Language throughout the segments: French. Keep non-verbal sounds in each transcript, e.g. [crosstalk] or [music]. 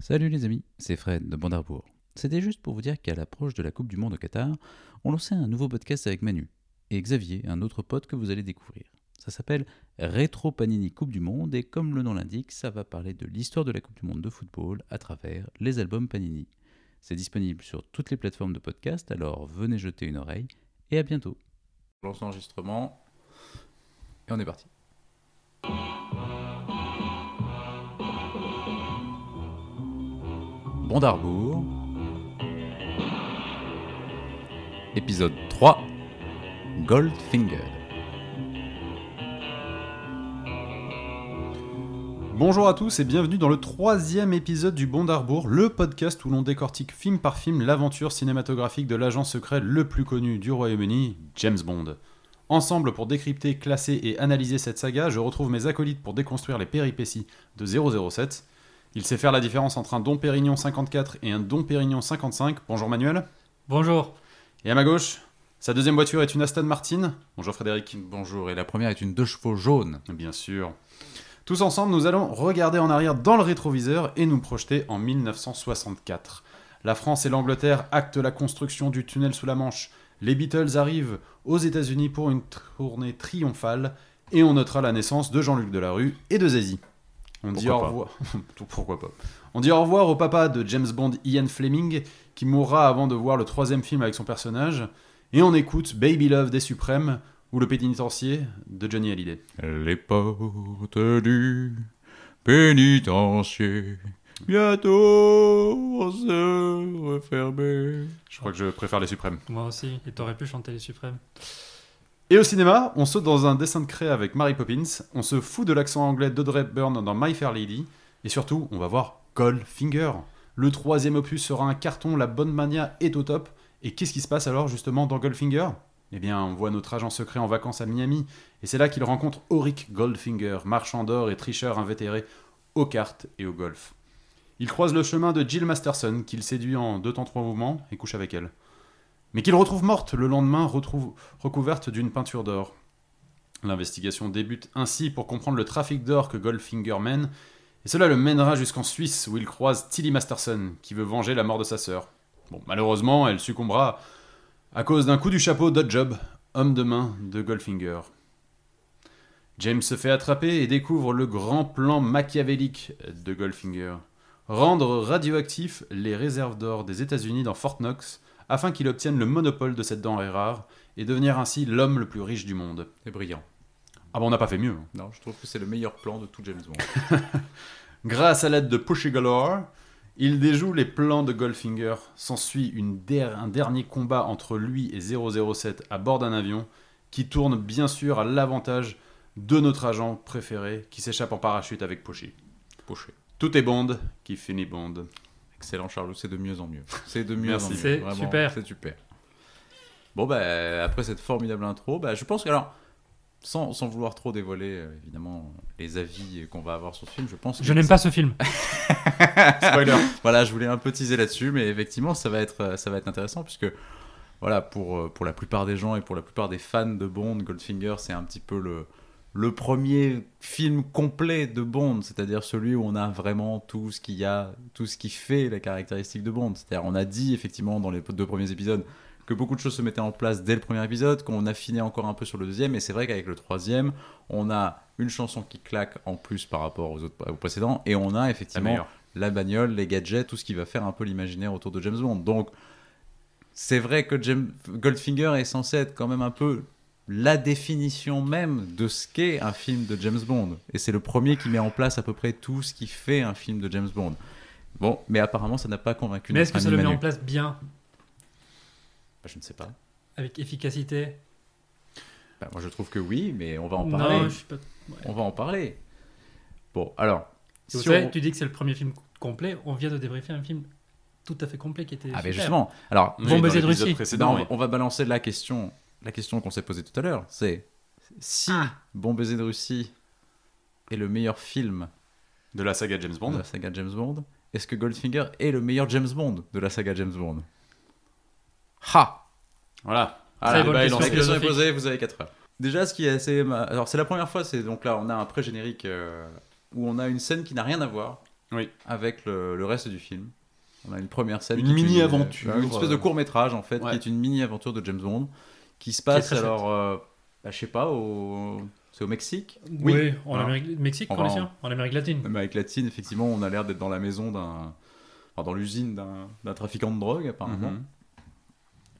Salut les amis, c'est Fred de Bandarbourg. C'était juste pour vous dire qu'à l'approche de la Coupe du Monde au Qatar, on lançait un nouveau podcast avec Manu et Xavier, un autre pote que vous allez découvrir. Ça s'appelle Rétro Panini Coupe du Monde et comme le nom l'indique, ça va parler de l'histoire de la Coupe du Monde de football à travers les albums Panini. C'est disponible sur toutes les plateformes de podcast, alors venez jeter une oreille et à bientôt. Lance l'enregistrement et on est parti. Bondarbourg, épisode 3, Goldfinger. Bonjour à tous et bienvenue dans le troisième épisode du Bond d'Arbour, le podcast où l'on décortique film par film l'aventure cinématographique de l'agent secret le plus connu du Royaume-Uni, James Bond. Ensemble pour décrypter, classer et analyser cette saga, je retrouve mes acolytes pour déconstruire les péripéties de 007. Il sait faire la différence entre un Dom Pérignon 54 et un Dom Pérignon 55. Bonjour Manuel. Bonjour. Et à ma gauche, sa deuxième voiture est une Aston Martin. Bonjour Frédéric. Bonjour, et la première est une deux chevaux jaune. Bien sûr. Tous ensemble, nous allons regarder en arrière dans le rétroviseur et nous projeter en 1964. La France et l'Angleterre actent la construction du tunnel sous la Manche. Les Beatles arrivent aux États-Unis pour une tournée triomphale et on notera la naissance de Jean-Luc Delarue et de Zazie. On dit au revoir. [laughs] Pourquoi pas On dit au revoir au papa de James Bond, Ian Fleming, qui mourra avant de voir le troisième film avec son personnage. Et on écoute Baby Love des Suprêmes ou Le Pénitencier de Johnny Hallyday. Les portes du pénitencier bientôt se refermer. Je crois que je préfère les Suprêmes. Moi aussi. Et t'aurais pu chanter les suprêmes. Et au cinéma, on saute dans un dessin de créa avec Mary Poppins, on se fout de l'accent anglais d'Audrey Hepburn dans My Fair Lady, et surtout, on va voir Goldfinger. Le troisième opus sera un carton, la bonne mania est au top. Et qu'est-ce qui se passe alors justement dans Goldfinger Eh bien, on voit notre agent secret en vacances à Miami, et c'est là qu'il rencontre Auric Goldfinger, marchand d'or et tricheur invétéré aux cartes et au golf. Il croise le chemin de Jill Masterson, qu'il séduit en deux temps trois mouvements et couche avec elle. Mais qu'il retrouve morte le lendemain, recouverte d'une peinture d'or. L'investigation débute ainsi pour comprendre le trafic d'or que Goldfinger mène, et cela le mènera jusqu'en Suisse où il croise Tilly Masterson, qui veut venger la mort de sa sœur. Malheureusement, elle succombera à cause d'un coup du chapeau d'Oddjob, homme de main de Goldfinger. James se fait attraper et découvre le grand plan machiavélique de Goldfinger. Rendre radioactifs les réserves d'or des États-Unis dans Fort Knox afin qu'il obtienne le monopole de cette denrée rare et devenir ainsi l'homme le plus riche du monde. C'est brillant. Ah bon, on n'a pas fait mieux. hein. Non, je trouve que c'est le meilleur plan de tout James Bond. [laughs] Grâce à l'aide de Pushy Galore, il déjoue les plans de Goldfinger. S'ensuit der- un dernier combat entre lui et 007 à bord d'un avion qui tourne bien sûr à l'avantage de notre agent préféré qui s'échappe en parachute avec Pushy. Poché. Tout est Bond qui finit Bond. Excellent, Charlot, c'est de mieux en mieux. C'est de mieux Merci. en mieux. C'est super. C'est super. Bon, bah, après cette formidable intro, bah, je pense que, alors, sans, sans vouloir trop dévoiler, euh, évidemment, les avis qu'on va avoir sur ce film, je pense que Je n'aime pas ce film. [laughs] Spoiler. Voilà, je voulais un peu teaser là-dessus, mais effectivement, ça va être, ça va être intéressant puisque, voilà, pour, euh, pour la plupart des gens et pour la plupart des fans de Bond, Goldfinger, c'est un petit peu le, le premier film complet de Bond, c'est-à-dire celui où on a vraiment tout ce qu'il y a, tout ce qui fait la caractéristique de Bond. C'est-à-dire, on a dit effectivement dans les deux premiers épisodes que beaucoup de choses se mettaient en place dès le premier épisode, qu'on affinait encore un peu sur le deuxième, et c'est vrai qu'avec le troisième, on a une chanson qui claque en plus par rapport aux autres aux précédents, et on a effectivement la bagnole, les gadgets, tout ce qui va faire un peu l'imaginaire autour de James Bond. Donc, c'est vrai que James- Goldfinger est censé être quand même un peu la définition même de ce qu'est un film de James Bond. Et c'est le premier qui met en place à peu près tout ce qui fait un film de James Bond. Bon, mais apparemment, ça n'a pas convaincu Mais est-ce que ça le met en place bien, Bah, Je ne sais pas. avec efficacité Bah, moi, je trouve que oui, mais on va en parler. Non, je suis pas. On va en parler. Bon, alors. Vous si savez, on- tu dis que c'est le premier film complet. On vient de débriefer un film tout à fait complet qui était. Ah, mais justement. Alors, Oui, Bon dans précédent, oui. on va balancer la question, la question qu'on s'est posée tout à l'heure. C'est si Ah. Bon baiser de Russie est le meilleur film De la saga James de Bond. la saga James Bond, est-ce que Goldfinger est le meilleur James Bond de la saga James Bond? Ha Voilà. Ah, est lancé. La question est philosophique. posée, vous avez 4 heures. Déjà, ce qui est assez. Alors, c'est la première fois, c'est donc là, on a un pré-générique euh, où on a une scène qui n'a rien à voir Oui. avec le, le reste du film. On a une première scène. Une mini-aventure, Une, espèce de euh, court métrage en fait, ouais. qui est une mini-aventure de James Bond, qui se passe alors, euh, bah, je sais pas, au... c'est au Mexique Oui, en Voilà. Amérique, Mexique, On en- En Amérique latine. Même avec Latine, effectivement, on a l'air d'être dans la maison d'un. Enfin, dans l'usine d'un trafiquant de drogue, apparemment.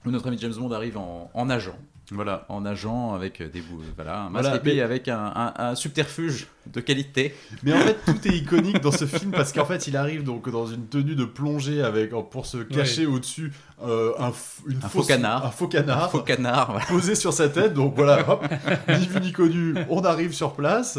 Où notre ami James Bond arrive en, en agent. Voilà. En agent avec des bouts. Voilà, un masque Voilà, et puis mais- avec un, un- un subterfuge de qualité. Mais en fait, tout est iconique dans ce film parce qu'en fait, il arrive donc dans une tenue de plongée avec pour se cacher au-dessus euh, un, f- une Un faux canard. un faux canard, Un faux canard. voilà. posé sur sa tête. Donc voilà, hop, ni vu ni connu, on arrive sur place.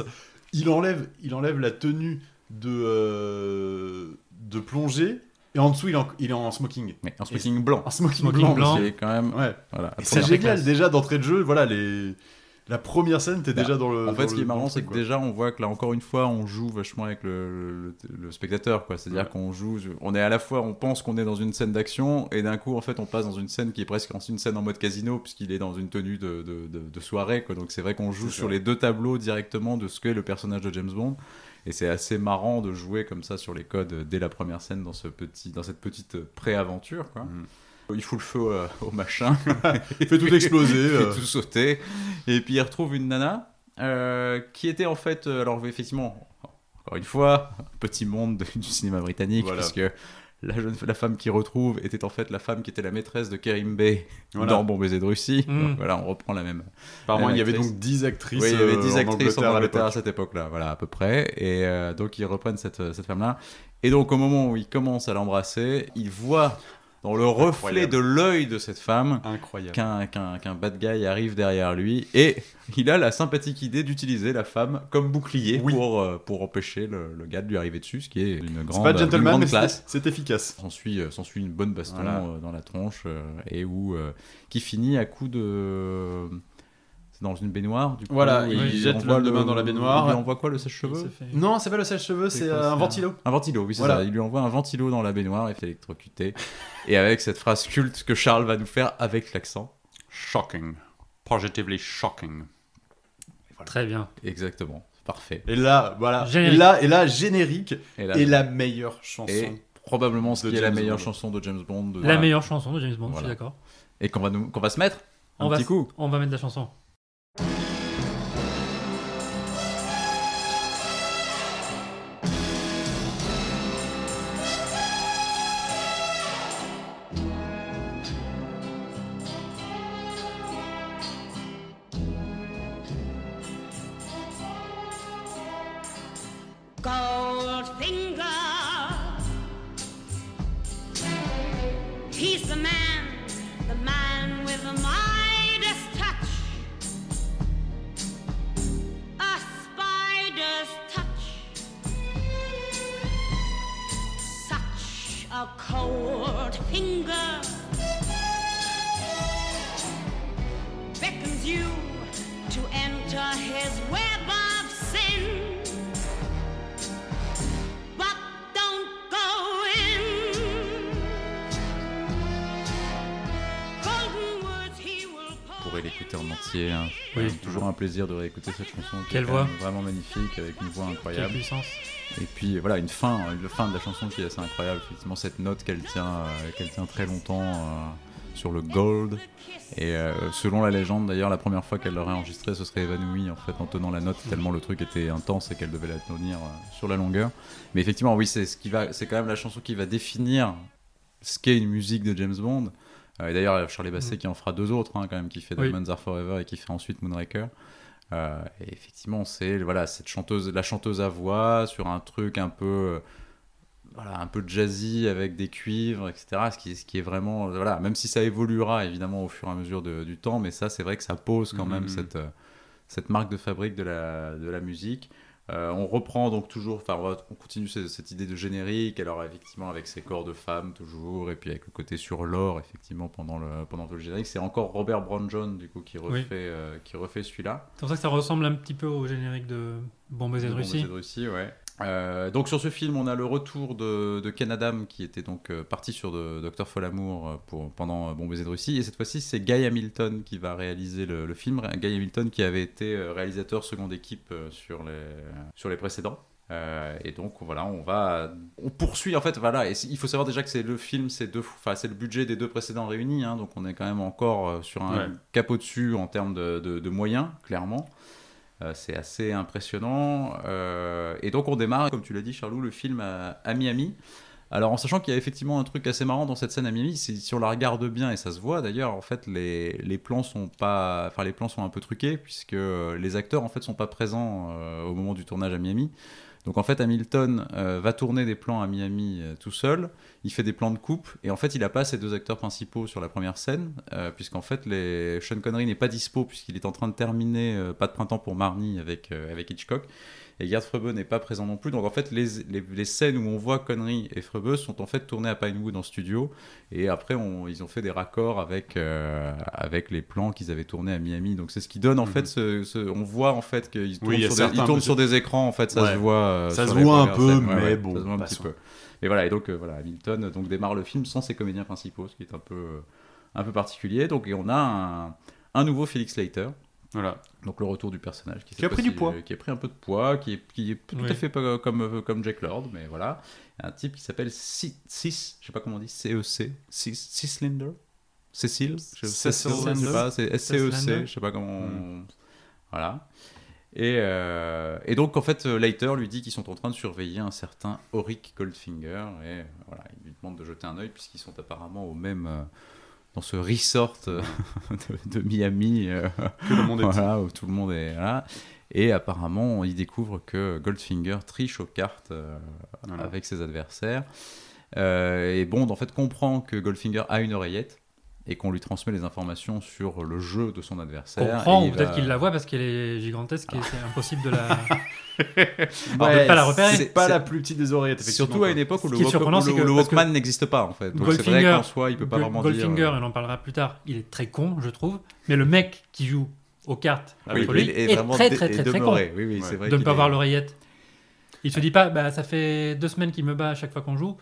Il enlève, il enlève la tenue de euh, de plongée et en dessous, il est en, il est en smoking. Mais en smoking blanc. En smoking, Smoking blanc. blanc. Ce qui est quand même. Ouais. Voilà, c'est génial déjà d'entrée de jeu. Voilà les. La première scène, t'es Bah, déjà dans le. En fait, ce qui est marrant, c'est que déjà, on voit que là, encore une fois, on joue vachement avec le, le- le spectateur, quoi. C'est-à-dire Ouais. qu'on joue, on est à la fois, on pense qu'on est dans une scène d'action, et d'un coup, en fait, on passe dans une scène qui est presque une scène en mode casino, puisqu'il est dans une tenue de, de, de- de soirée, quoi. Donc c'est vrai qu'on joue C'est sur ça. les deux tableaux directement de ce qu'est le personnage de James Bond. Et c'est assez marrant de jouer comme ça sur les codes euh, dès la première scène dans, ce petit, dans cette petite euh, pré-aventure, quoi. Mhm. Il fout le feu euh, au machin. [laughs] Il fait tout exploser. [laughs] Il euh. fait tout sauter. Et puis il retrouve une nana euh, qui était en fait, euh, alors effectivement, encore une fois, petit monde de- du cinéma britannique, Voilà. parce que la, jeune, la femme qui retrouve était en fait la femme qui était la maîtresse de Kerim Bey Voilà. dans Bon baiser de Russie. Mm. Donc voilà, on reprend la même. Apparemment, il y avait donc 10 actrices. oui, il y avait euh, 10 en actrices en Angleterre à Angleterre à cette époque-là, voilà, à peu près. Et euh, donc ils reprennent cette, cette femme-là. Et donc au moment où il commence à l'embrasser, il voit dans le reflet Incroyable. de l'œil de cette femme Incroyable. qu'un qu'un qu'un bad guy arrive derrière lui et il a la sympathique idée d'utiliser la femme comme bouclier Oui. pour, euh, pour empêcher le, le gars de lui arriver dessus, ce qui est une C'est grande, pas une gentleman, grande mais classe. c'est c'est efficace. S'ensuit euh, s'ensuit une bonne baston Voilà. euh, dans la tronche euh, et où euh, qui finit à coup de c'est dans une baignoire du coup, Voilà, il jette le main dans la baignoire. il lui envoie quoi le sèche-cheveux Il fait- Non, c'est pas le sèche-cheveux, c'est un ventilo. un ventilo, oui, c'est Voilà. ça. Il lui envoie un ventilo dans la baignoire et fait électrocuter. et avec cette phrase culte que Charles va nous faire avec l'accent. Shocking. Positively shocking. Très bien. Exactement. Parfait. Et là, voilà. Générique. Et là, et là, générique Et là, est la meilleure chanson. et probablement ce de qui est la James meilleure Bond. chanson de James Bond. de- La meilleure chanson de James Bond, je suis d'accord. Et qu'on va, nous, qu'on va se mettre un On va, petit coup. on va mettre la chanson. Goldfinger. He's the man, the man with the Midas touch. A spider's touch. Such a cold finger En entier. hein. Oui. C'est Toujours un plaisir de réécouter cette chanson. qui Quelle est voix. Vraiment magnifique, avec une voix Quelle incroyable. puissance. Et puis voilà, une fin, une fin de la chanson qui est assez incroyable. Effectivement, cette note qu'elle tient, euh, qu'elle tient très longtemps euh, sur le gold. Et euh, selon la légende, d'ailleurs, la première fois qu'elle l'aurait enregistré, ce serait évanouie en fait en tenant la note tellement le truc était intense et qu'elle devait la tenir sur la longueur. Mais effectivement, oui, c'est ce qui va, c'est quand même la chanson qui va définir ce qu'est une musique de James Bond. Euh, et d'ailleurs, Charlie Basset qui en fera deux autres, hein, quand même, qui fait Oui. Diamonds Are Forever et qui fait ensuite Moonraker. Euh, et effectivement, c'est voilà cette chanteuse, la chanteuse à voix sur un truc un peu, euh, voilà, un peu jazzy avec des cuivres, etc. Ce qui, ce qui est vraiment, voilà, même si ça évoluera évidemment au fur et à mesure de- du temps, mais ça, c'est vrai que ça pose quand même Mhm. cette, cette marque de fabrique de la, de la musique. Euh, on reprend donc toujours, enfin, on, continue cette, cette idée de générique, alors effectivement avec ses corps de femmes toujours, et puis avec le côté sur l'or, effectivement, pendant, le, pendant tout le générique. C'est encore Robert Brown John, du coup, qui refait, Oui. euh, qui refait celui-là. C'est pour ça que ça ressemble un petit peu au générique de baiser de Russie. baiser de Russie, ouais. Euh, donc sur ce film, on a le retour de, de Ken Adam qui était donc euh, parti sur Docteur Folamour euh, pour, pendant euh, Bon baiser de Russie. Et cette fois-ci, c'est Guy Hamilton qui va réaliser le, le film. Guy Hamilton qui avait été réalisateur seconde équipe sur, les, sur les précédents. Euh, et donc voilà, on va, on poursuit en fait. Voilà, et il faut savoir déjà que c'est le film, c'est deux, enfin c'est le budget des deux précédents réunis, hein, donc on est quand même encore sur un Ouais. capot dessus en termes de, de- de moyens, clairement. Euh, c'est assez impressionnant. Euh, et donc on démarre, comme tu l'as dit, Charlot, le film à, Miami. Alors en sachant qu'il y a effectivement un truc assez marrant dans cette scène à Miami, si on la regarde bien et ça se voit d'ailleurs, en fait les, les plans sont pas, enfin les plans sont un peu truqués puisque euh, les acteurs en fait sont pas présents au moment du tournage à Miami. Donc en fait Hamilton euh, va tourner des plans à Miami euh, tout seul, il fait des plans de coupe. Et en fait il a pas ses deux acteurs principaux sur la première scène euh, puisqu'en fait les... Sean Connery n'est pas dispo puisqu'il est en train de terminer Pas de printemps pour Marnie avec, avec Hitchcock et Gerd Frebe n'est pas présent non plus. Donc en fait, les, les, les scènes où on voit Connery et Frebe sont en fait tournées à Pinewood en studio. Et après, on- ils ont fait des raccords avec, euh, avec les plans qu'ils avaient tournés à Miami. Donc c'est ce qui donne en Mhm. fait, ce, ce- on voit en fait qu'ils tournent, Oui, sur, des, ils tournent sur des écrans. En fait, ça Ouais. se voit. euh, Ça se voit peu, scènes. mais ouais, bon, Ça se voit un petit passons. peu. Et voilà. Et donc euh, voilà, Hamilton donc démarre le film sans ses comédiens principaux, ce qui est un peu, euh, un peu particulier. Donc et on a un, un nouveau Felix Leiter. Voilà. Donc le retour du personnage qui, Qui a pris du poids. euh, qui a pris un peu de poids, qui est, qui est tout Oui. à fait pas comme, euh, comme Jack Lord, mais voilà. Un type qui s'appelle 6, je sais pas comment on dit, CEC, 6 Cylinder Cécile? Je, Cecil Cecil, je sais pas, c'est Cecil SCEC, Lander. je sais pas comment. Hmm. on- Voilà. Et, euh, et donc, en fait, euh, Leiter lui dit qu'ils sont en train de surveiller un certain Auric Goldfinger. Et euh, voilà, il lui demande de jeter un œil, puisqu'ils sont apparemment au même. Euh, dans ce resort euh, [laughs] de, de Miami. euh, [laughs] Que le monde est voilà, où tout le monde est là. Et apparemment, il découvre que Goldfinger triche aux cartes euh, Voilà. avec ses adversaires. Euh, et Bond, en fait, comprend que Goldfinger a une oreillette et qu'on lui transmet les informations sur le jeu de son adversaire. comprend, ou peut-être va- qu'il la voit parce qu'elle est gigantesque et c'est impossible de la. [laughs] Ouais, de pas la repérer. C'est pas la plus petite des oreillettes. Surtout à une époque où Ce le, qui est Walk- surprenant, où c'est le- Walkman n'existe pas en fait. Donc c'est vrai Goldfinger- qu'en soi, il peut pas Gold- vraiment Goldfinger, dire. euh, on en parlera plus tard, il est très con, je trouve. Mais le mec qui joue aux cartes Ah oui, lui est est vraiment très très est très très con. Oui, oui, Ouais. c'est vrai. de ne pas est- voir l'oreillette. Il se dit pas, bah, ça fait deux semaines qu'il me bat à chaque fois qu'on joue.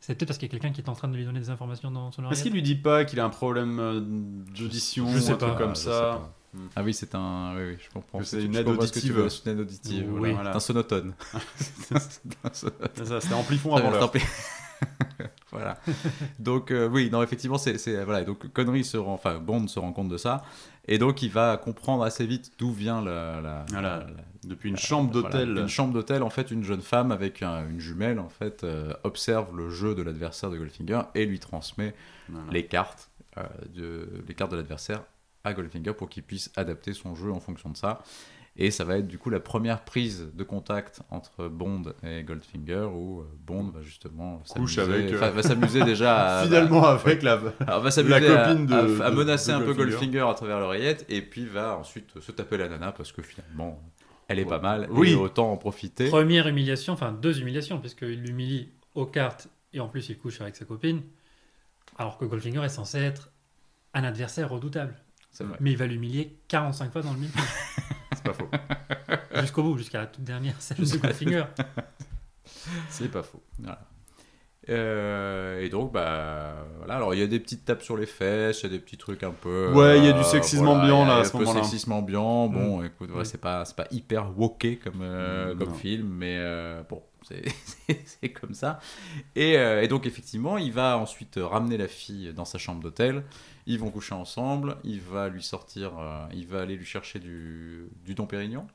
C'est peut-être parce qu'il y a quelqu'un qui est en train de lui donner des informations dans son Est-ce oreillette. qu'il lui dit pas qu'il a un problème euh, d'audition ou un truc pas, comme ça pas. Ah oui, c'est un. Oui, oui, je comprends. C'est une aide comprends ce que tu auditive. veux, C'est une aide auditive. Oui, voilà. voilà. C'est un sonotone. [laughs] C'était amplifon avant l'heure. [laughs] voilà. [laughs] Donc euh, oui, non, effectivement, c'est c'est- voilà. Donc Connery se rend, enfin Bond se rend compte de ça, et donc il va comprendre assez vite d'où vient la, la- Voilà. la- Depuis une chambre voilà, d'hôtel. une chambre d'hôtel, en fait, une jeune femme avec un- une jumelle, en fait, euh, observe le jeu de l'adversaire de Goldfinger et lui transmet Voilà. les cartes, euh, de, les cartes de l'adversaire à Goldfinger pour qu'il puisse adapter son jeu en fonction de ça. Et ça va être du coup la première prise de contact entre Bond et Goldfinger où euh, Bond va justement Couche s'amuser- avec, euh, enfin, va s'amuser déjà à, [laughs] Finalement, avec la. alors, va s'amuser La à- copine de- à, à menacer de un peu Goldfinger. À travers l'oreillette et puis va ensuite se taper la nana parce que finalement elle est Ouais. pas mal Oui. et autant en profiter. Première humiliation, enfin deux humiliations, puisqu'il l'humilie aux cartes et en plus il couche avec sa copine. Alors que Goldfinger est censé être un adversaire redoutable. C'est vrai. Mais il va l'humilier 45 fois dans le film. [laughs] C'est pas faux. [laughs] Jusqu'au bout, jusqu'à la toute dernière scène de Goldfinger. [laughs] C'est pas faux. Voilà. Euh, et donc, bah, voilà. Alors, il y a des petites tapes sur les fesses, il y a des petits trucs un peu. Ouais, il y a du euh, sexisme voilà, ambiant, là, à un ce peu moment-là. sexisme ambiant. Bon, écoute, voilà, Oui. c'est pas, c'est pas hyper woké comme, euh, Mm, comme non. film, mais bon, [laughs] c'est c'est comme ça. Et, et donc, effectivement, il va ensuite ramener la fille dans sa chambre d'hôtel. Ils vont coucher ensemble. Il va lui sortir, il va aller lui chercher du, du Dom Pérignon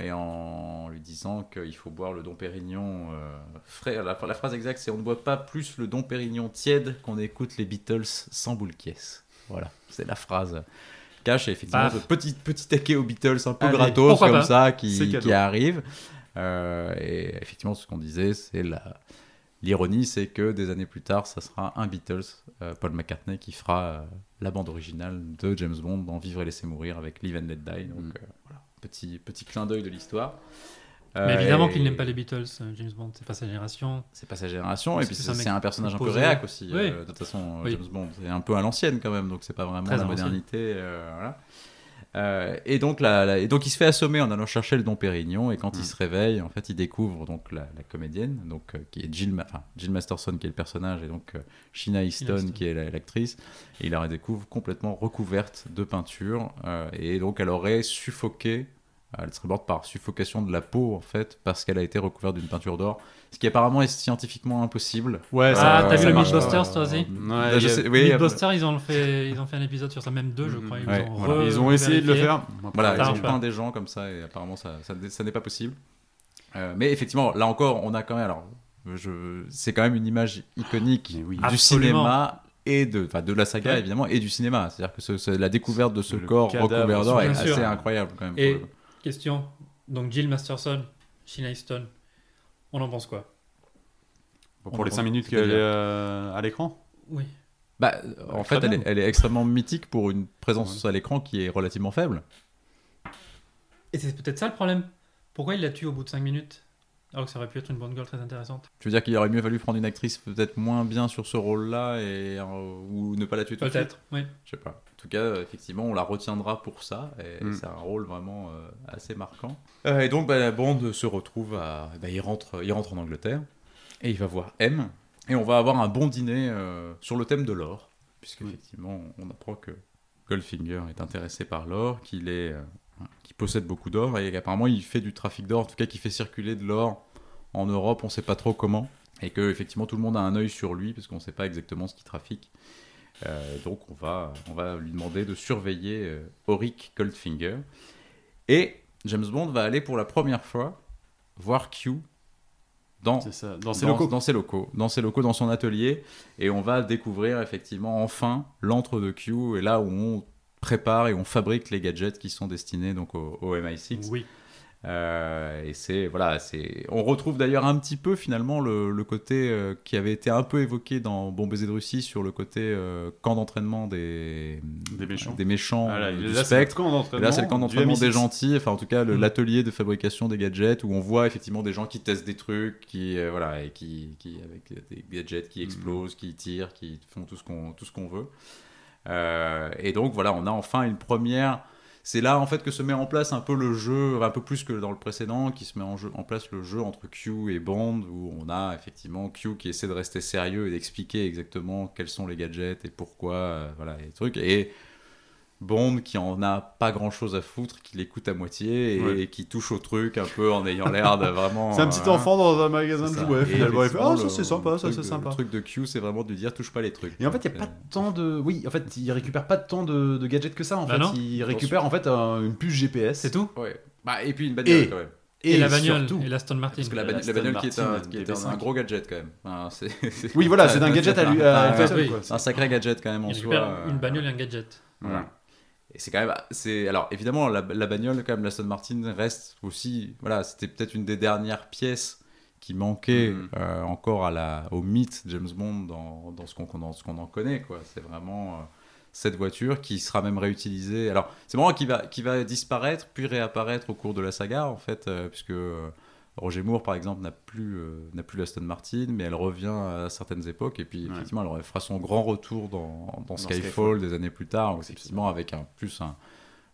et en lui disant qu'il faut boire le Dom Pérignon euh, frais. La, la phrase exacte, c'est on ne boit pas plus le Dom Pérignon tiède qu'on écoute les Beatles sans boule caisse. Voilà, c'est la phrase. Cache effectivement ce petit, petit taquet aux Beatles un peu Allez, gratos comme pas. ça qui, arrive. Euh, et effectivement, ce qu'on disait, c'est la. L'ironie, c'est que des années plus tard, ça sera un Beatles, euh, Paul McCartney, qui fera la bande originale de James Bond dans Vivre et laisser mourir avec Live and Let Die. Donc Mm. voilà, petit, petit clin d'œil de l'histoire. Mais Euh, évidemment et qu'il n'aime pas les Beatles, euh, James Bond, c'est pas sa génération. C'est pas sa génération, et puis c'est un personnage un peu réac aussi. Oui. euh, de toute façon, euh, Oui. James Bond, c'est un peu à l'ancienne quand même, donc c'est pas vraiment Très la modernité. euh, voilà. Euh, et, donc, la- la- et donc il se fait assommer en allant chercher le Dom Pérignon et quand Mm. il se réveille en fait il découvre donc la, la comédienne donc euh, qui est Jill, Ma- enfin, Jill Masterson qui est le personnage et donc euh, Sheena Easton qui est la- l'actrice et il la redécouvre complètement recouverte de peinture euh, et donc elle aurait suffoqué Elle serait morte par suffocation de la peau, en fait, parce qu'elle a été recouverte d'une peinture d'or. Ce qui apparemment est scientifiquement impossible. Ouais, Ah, Euh, t'as vu ça le Mythbusters, toi aussi Ouais, je sais- oui, Mythbusters, ils ont fait, ils ont fait un épisode sur ça, même deux, je crois. Ils, Ouais, ont, voilà. re- Ils ont essayé de le faire. Voilà, Ça ils ont peint des gens comme ça et apparemment ça, ça, ça n'est pas possible. Euh, mais effectivement, là encore, on a quand même. Alors, je, c'est quand même une image iconique oui. du Absolument. cinéma et de, enfin, de la saga Ouais. évidemment et du cinéma. C'est-à-dire que ce- ce- la découverte de ce Le corps recouvert d'or est assez incroyable quand même. Et- Question. Donc, Jill Masterson, Sheena Easton, on en pense quoi? Pour les 5 minutes qu'elle est euh, à l'écran? Oui. Bah, en fait, elle bien. est, elle est extrêmement mythique pour une présence à l'écran qui est relativement faible. Et c'est peut-être ça le problème. Pourquoi il la tue au bout de 5 minutes? Alors que ça aurait pu être une bonne girl très intéressante. Tu veux dire qu'il aurait mieux fallu prendre une actrice peut-être moins bien sur ce rôle-là et euh, ou ne pas la tuer tout de suite Peut-être, oui. Je sais pas. En tout cas, euh, effectivement, on la retiendra pour ça. Et Mm. c'est un rôle vraiment euh, assez marquant. Euh, et donc, bah, Bond se retrouve à. bah, il, rentre, il rentre en Angleterre et il va voir M. Et on va avoir un bon dîner euh, sur le thème de l'or. Puisque, Oui. effectivement, on apprend que Goldfinger est intéressé par l'or, qu'il est. euh, qu'il possède beaucoup d'or et qu'apparemment il fait du trafic d'or, en tout cas qu'il fait circuler de l'or en Europe, on sait pas trop comment. Et que effectivement tout le monde a un œil sur lui parce qu'on sait pas exactement ce qu'il trafique. Euh, donc on va, on va lui demander de surveiller euh, Auric Goldfinger. Et James Bond va aller pour la première fois voir Q dans, C'est ça. Dans ses dans- locaux. dans ses locaux, dans ses locaux, dans son atelier, et on va découvrir effectivement enfin l'antre de Q, et là où on prépare et on fabrique les gadgets qui sont destinés donc au, au MI6. Oui. Euh, et c'est voilà, c'est. On retrouve d'ailleurs un petit peu finalement le, le côté euh, qui avait été un peu évoqué dans Bon baiser de Russie sur le côté euh, camp d'entraînement des Des méchants. des méchants Ah, là, du là, c'est le camp d'entraînement. là, c'est le camp du d'entraînement MI6. des gentils, enfin en tout cas Mm. l'atelier de fabrication des gadgets où on voit effectivement des gens qui testent des trucs, qui voilà et qui, qui avec des gadgets Mm. qui explosent, qui tirent, qui font tout ce qu'on tout ce qu'on veut. Et donc voilà, on a enfin une première. C'est là en fait que se met en place un peu le jeu, un peu plus que dans le précédent, qui se met en, jeu- place le jeu entre Q et Bond, où on a effectivement Q qui essaie de rester sérieux et d'expliquer exactement quels sont les gadgets et pourquoi, euh, voilà, les trucs. Et Bond qui en a pas grand chose à foutre, qui l'écoute à moitié et, Ouais. qui touche au truc un peu en ayant l'air de vraiment. C'est un petit enfant dans un magasin de jouets. Et Finalement, il fait Ah, ça c'est sympa, ça c'est sympa. Le truc de Q, c'est vraiment de lui dire touche pas les trucs. Et en fait, il n'y a pas tant de. Oui, en fait, il récupère pas tant de, de gadgets que ça. En Bah fait, non. il récupère en fait un- une puce GPS. C'est tout Ouais. Bah, et puis une bagnole Et- quand même. Et, la bagnole, surtout- et l'Aston Martin. Parce que la, La bagn- la Aston bagnole qui est un, Martin qui est un, DB5. un gros gadget quand même. Enfin, Oui, voilà, c'est [laughs] un gadget à lui. un- oui. un sacré gadget quand même en Il soi. récupère euh, une bagnole et un gadget. Voilà. Et c'est quand même, c'est alors évidemment la, la bagnole quand même, l'Aston Martin reste aussi, voilà, c'était peut-être une des dernières pièces qui manquait Mhm. euh, encore à la, au mythe James Bond dans, dans ce qu'on dans ce qu'on en connaît quoi. C'est vraiment euh, cette voiture qui sera même réutilisée. Alors c'est vraiment qui va qui va disparaître puis réapparaître au cours de la saga en fait, euh, puisque Roger Moore par exemple n'a plus euh, n'a plus l'Aston Martin, mais elle revient à certaines époques et puis Ouais. effectivement elle fera son grand retour dans, dans Skyfall, Skyfall. des années plus tard, effectivement avec un plus un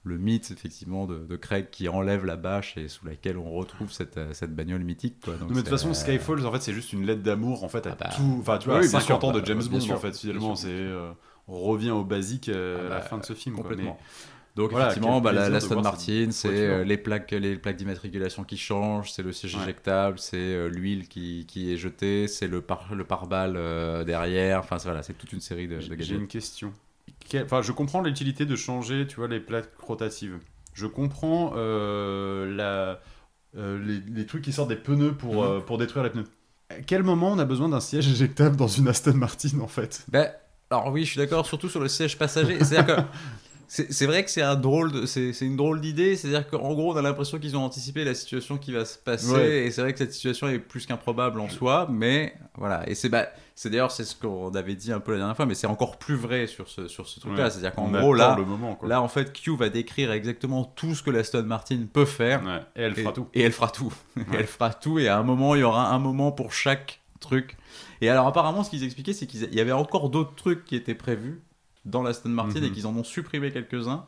le mythe effectivement de, de Craig qui enlève la bâche et sous laquelle on retrouve cette, euh, cette bagnole mythique quoi. Donc Non, mais de toute façon, euh, Skyfall, en fait, c'est juste une lettre d'amour en fait à Ah bah, tout. Enfin, tu vois, oui, à bien 50 sûr, ans de James Bond en fait, finalement, c'est euh, on revient au basique Ah à la bah, fin de ce film. quoi. complètement. Mais- Donc Voilà, effectivement, bah, la, la voir Martin, c'est euh, les plaques, les plaques d'immatriculation qui changent, c'est le siège Ouais. éjectable, c'est euh, l'huile qui, qui est jetée, c'est le par le pare-balles euh, derrière. Enfin voilà, c'est toute une série de, de J'ai une question. Enfin, je comprends l'utilité de changer, tu vois, les plaques rotatives. Je comprends euh, la, euh, les, les trucs qui sortent des pneus pour, Mhm. pour détruire les pneus. À quel moment on a besoin d'un siège éjectable dans une Aston Martin, en fait? Ben, alors oui, je suis d'accord, surtout sur le siège passager. C'est-à-dire que [laughs] c'est vrai que c'est un drôle, c'est une drôle d'idée. C'est-à-dire qu'en gros, on a l'impression qu'ils ont anticipé la situation qui va se passer, Ouais. et c'est vrai que cette situation est plus qu'improbable en soi. Mais voilà, et c'est bah, c'est d'ailleurs c'est ce qu'on avait dit un peu la dernière fois, mais c'est encore plus vrai sur ce sur ce truc-là. Ouais. C'est-à-dire qu'en gros là, le moment, quoi. là en fait, Q va décrire exactement tout ce que l'Aston Martin peut faire. Ouais, Et elle fera Et- tout. Et elle fera tout. [laughs] Et elle fera tout. Et à un moment, il y aura un moment pour chaque truc. Et alors, apparemment, ce qu'ils expliquaient, c'est qu'il y avait encore d'autres trucs qui étaient prévus dans l'Aston Martin Mhm. et qu'ils en ont supprimé quelques-uns.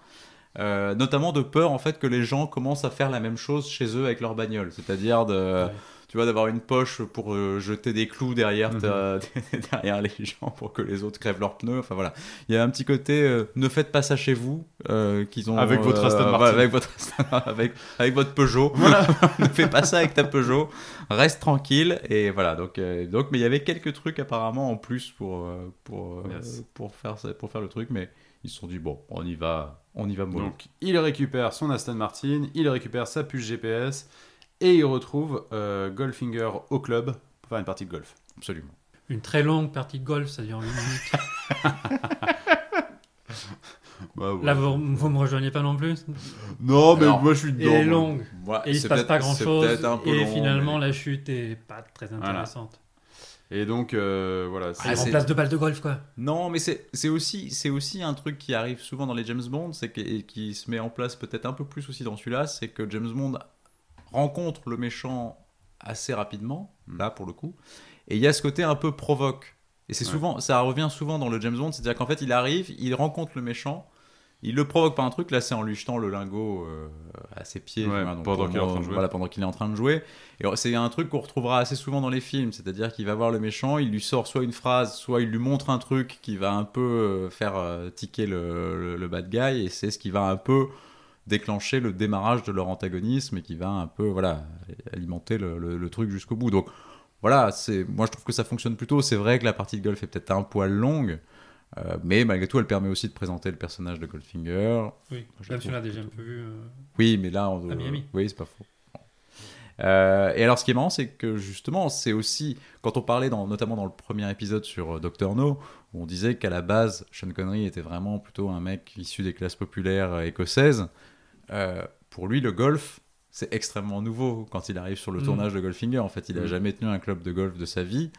Euh, notamment de peur en fait que les gens commencent à faire la même chose chez eux avec leur bagnole, c'est-à-dire de, Ouais. Tu vois, d'avoir une poche pour euh, jeter des clous derrière, Mhm. ta- [laughs] derrière les gens pour que les autres crèvent leurs pneus. Enfin voilà, il y a un petit côté euh, ne faites pas ça chez vous, euh, qu'ils ont Avec votre Aston Martin. voilà, avec votre avec avec votre Peugeot. [laughs] ne fais pas ça avec ta Peugeot. Reste tranquille et voilà. Donc euh, donc mais il y avait quelques trucs apparemment en plus pour euh, pour euh, Yes. pour faire pour faire le truc, mais ils se sont dit bon, on y va, on y va mollo. Donc, il récupère son Aston Martin, il récupère sa puce GPS et il retrouve euh, Goldfinger au club pour faire une partie de golf. Absolument. Une très longue partie de golf, ça dure une minute. Bah, Là, vous, vous me rejoignez pas non plus Non, mais Alors, moi je suis dedans. elle est longue. Ouais, Et il se passe pas grand chose. Et long, finalement, mais- la chute est pas très Voilà. intéressante. Et donc, euh, voilà. Ah, c'est- remplace deux balles de golf, quoi. Non, mais c'est aussi, un truc qui arrive souvent dans les James Bond, c'est que- et qui se met en place peut-être un peu plus aussi dans celui-là, c'est que James Bond rencontre le méchant assez rapidement, Mm. là pour le coup, et il y a ce côté un peu provoque. Et c'est Ouais. souvent, ça revient souvent dans le James Bond, c'est-à-dire qu'en fait il arrive, il rencontre le méchant, il le provoque par un truc, là c'est en lui jetant le lingot euh, à ses pieds, Ouais, voilà, donc pendant qu'il est en moi, train de jouer. Voilà, est en train de jouer. Et c'est un truc qu'on retrouvera assez souvent dans les films, c'est-à-dire qu'il va voir le méchant, il lui sort soit une phrase, soit il lui montre un truc qui va un peu euh, faire euh, tiquer le, le- le bad guy, et c'est ce qui va un peu déclencher le démarrage de leur antagonisme et qui va un peu voilà alimenter le, le- le truc jusqu'au bout. Donc voilà, c'est moi je trouve que ça fonctionne plutôt. C'est vrai que la partie de golf est peut-être un poil longue, euh, mais malgré tout elle permet aussi de présenter le personnage de Goldfinger. Oui, je même si on l'a déjà un peu vu. euh, Oui, mais là, on, À Miami. oui, c'est pas faux. Euh, et alors, ce qui est marrant, c'est que justement, c'est aussi quand on parlait, dans, notamment dans le premier épisode sur euh, Dr No, où on disait qu'à la base, Sean Connery était vraiment plutôt un mec issu des classes populaires écossaises. Euh, pour lui, le golf, c'est extrêmement nouveau quand il arrive sur le Mm. tournage de Goldfinger. En fait, il a Mm. jamais tenu un club de golf de sa vie.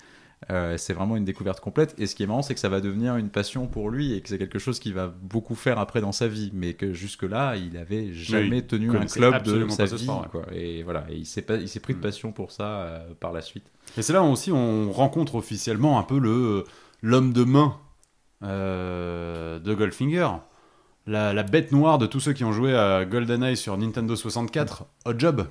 Euh, c'est vraiment une découverte complète. Et ce qui est marrant, c'est que ça va devenir une passion pour lui et que c'est quelque chose qu'il va beaucoup faire après dans sa vie. Mais que jusque-là, il avait jamais tenu un club de sa vie. sport, ouais. quoi. Et voilà, et il s'est pris de Mm. passion pour ça euh, par la suite. Et c'est là aussi on rencontre officiellement un peu le l'homme de main euh, de Goldfinger. La, la bête noire de tous ceux qui ont joué à GoldenEye sur Nintendo 64, Hot Job.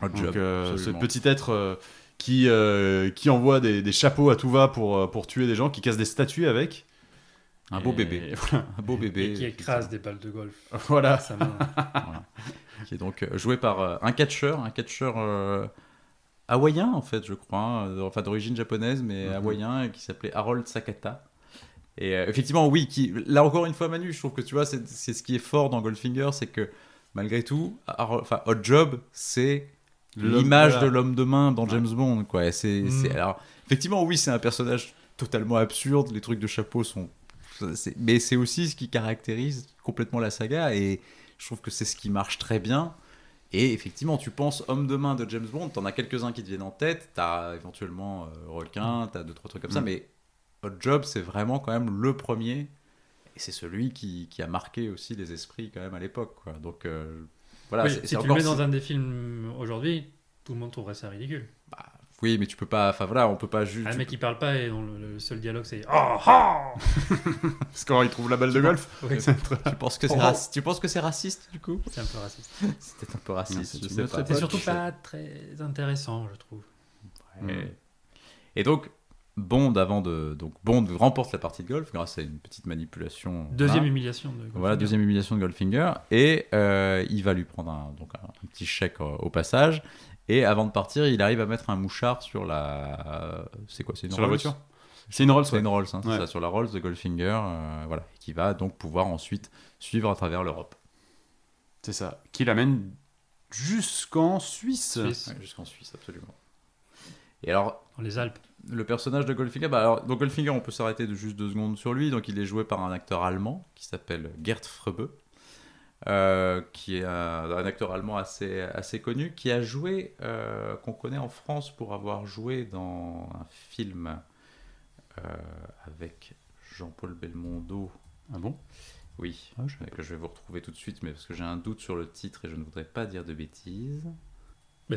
Donc, euh, ce petit être euh, qui, euh, qui envoie des, des chapeaux à tout va pour, pour tuer des gens, qui casse des statues avec. Un beau Et bébé. [laughs] Voilà. Un beau bébé. Et qui écrase des balles de golf. Voilà. [laughs] Qui est donc joué par un catcheur, un catcheur euh, hawaïen en fait, je crois, enfin d'origine japonaise mais Mhm. hawaïen, qui s'appelait Harold Sakata. Et euh, effectivement, oui, qui, là encore une fois, Manu, je trouve que tu vois, c'est ce qui est fort dans Goldfinger, c'est que malgré tout, enfin Hot Job, c'est l'image de l'homme de main dans Ouais. James Bond, quoi. Et C'est, alors, effectivement, oui, c'est un personnage totalement absurde. Les trucs de chapeau sont, mais c'est aussi ce qui caractérise complètement la saga. Et je trouve que c'est ce qui marche très bien. Et effectivement, tu penses homme de main de James Bond, t'en as quelques-uns qui te viennent en tête. T'as éventuellement euh, requin, t'as deux trois trucs comme ça, Mhm. mais Hot Job, c'est vraiment quand même le premier. Et c'est celui qui, qui a marqué aussi les esprits quand même à l'époque, quoi. Donc euh, voilà. Oui, si tu le mets dans un des films aujourd'hui, tout le monde trouverait ça ridicule. Oui, mais tu peux pas. Enfin voilà, on peut pas juste. Ah, tu mec qui parle pas et dont le, le seul dialogue c'est Oh oh [laughs] Parce quand il trouve la balle de golf. Oui, [laughs] Tu penses que c'est Oh. raci- tu penses que c'est raciste du coup? C'est un peu raciste. [laughs] Peut-être un peu raciste, Non, c'est je une sais autre pas. époque. C'est surtout pas très intéressant, je trouve. Et, et donc Bond avant de donc Bond remporte la partie de golf grâce à une petite manipulation. Deuxième voilà. humiliation de Goldfinger. Voilà, deuxième humiliation de Goldfinger. Et euh, il va lui prendre un, donc un, un petit chèque euh, au passage. Et avant de partir, il arrive à mettre un mouchard sur la. C'est quoi C'est une Sur la Rolls voiture C'est une Rolls, C'est ouais. une Rolls, hein, Ouais. ça, sur la Rolls de Goldfinger. euh, voilà, qui va donc pouvoir ensuite suivre à travers l'Europe. C'est ça. Qui l'amène jusqu'en Suisse. Suisse, Ouais, Jusqu'en Suisse, absolument. Et alors, dans les Alpes. Le personnage de Goldfinger, bah alors, donc Goldfinger, on peut s'arrêter de juste deux secondes sur lui. Donc, il est joué par un acteur allemand qui s'appelle Gerd Frebe, euh, qui est un, un acteur allemand assez, assez connu, qui a joué, euh, qu'on connaît en France pour avoir joué dans un film euh, avec Jean-Paul Belmondo. Ah bon? Oui, Ah, je que je vais vous retrouver tout de suite, mais parce que j'ai un doute sur le titre et je ne voudrais pas dire de bêtises. Mais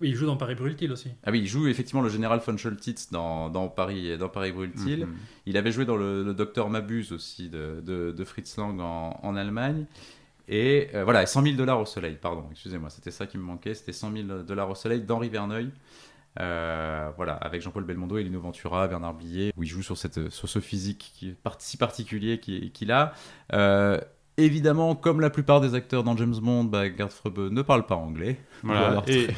il joue dans Paris Brûle-t-il aussi. Ah oui, il joue effectivement le général von Scholtitz dans, dans Paris, dans Paris Brûle-t-il. Mhm. Il avait joué dans le, le Docteur Mabuse aussi de, de, de Fritz Lang en, en Allemagne. Et euh, voilà, 100 000 dollars au soleil, pardon, excusez-moi, c'était ça qui me manquait, c'était 100 000 dollars au soleil d'Henri Verneuil. Euh, voilà, avec Jean-Paul Belmondo et Lino Ventura, Bernard Blier, où il joue sur, cette, sur ce physique qui est par- si particulier qu'il qu'il a. Euh, évidemment, comme la plupart des acteurs dans James Bond, bah, Gerd Frebe ne parle pas anglais. Voilà. Et,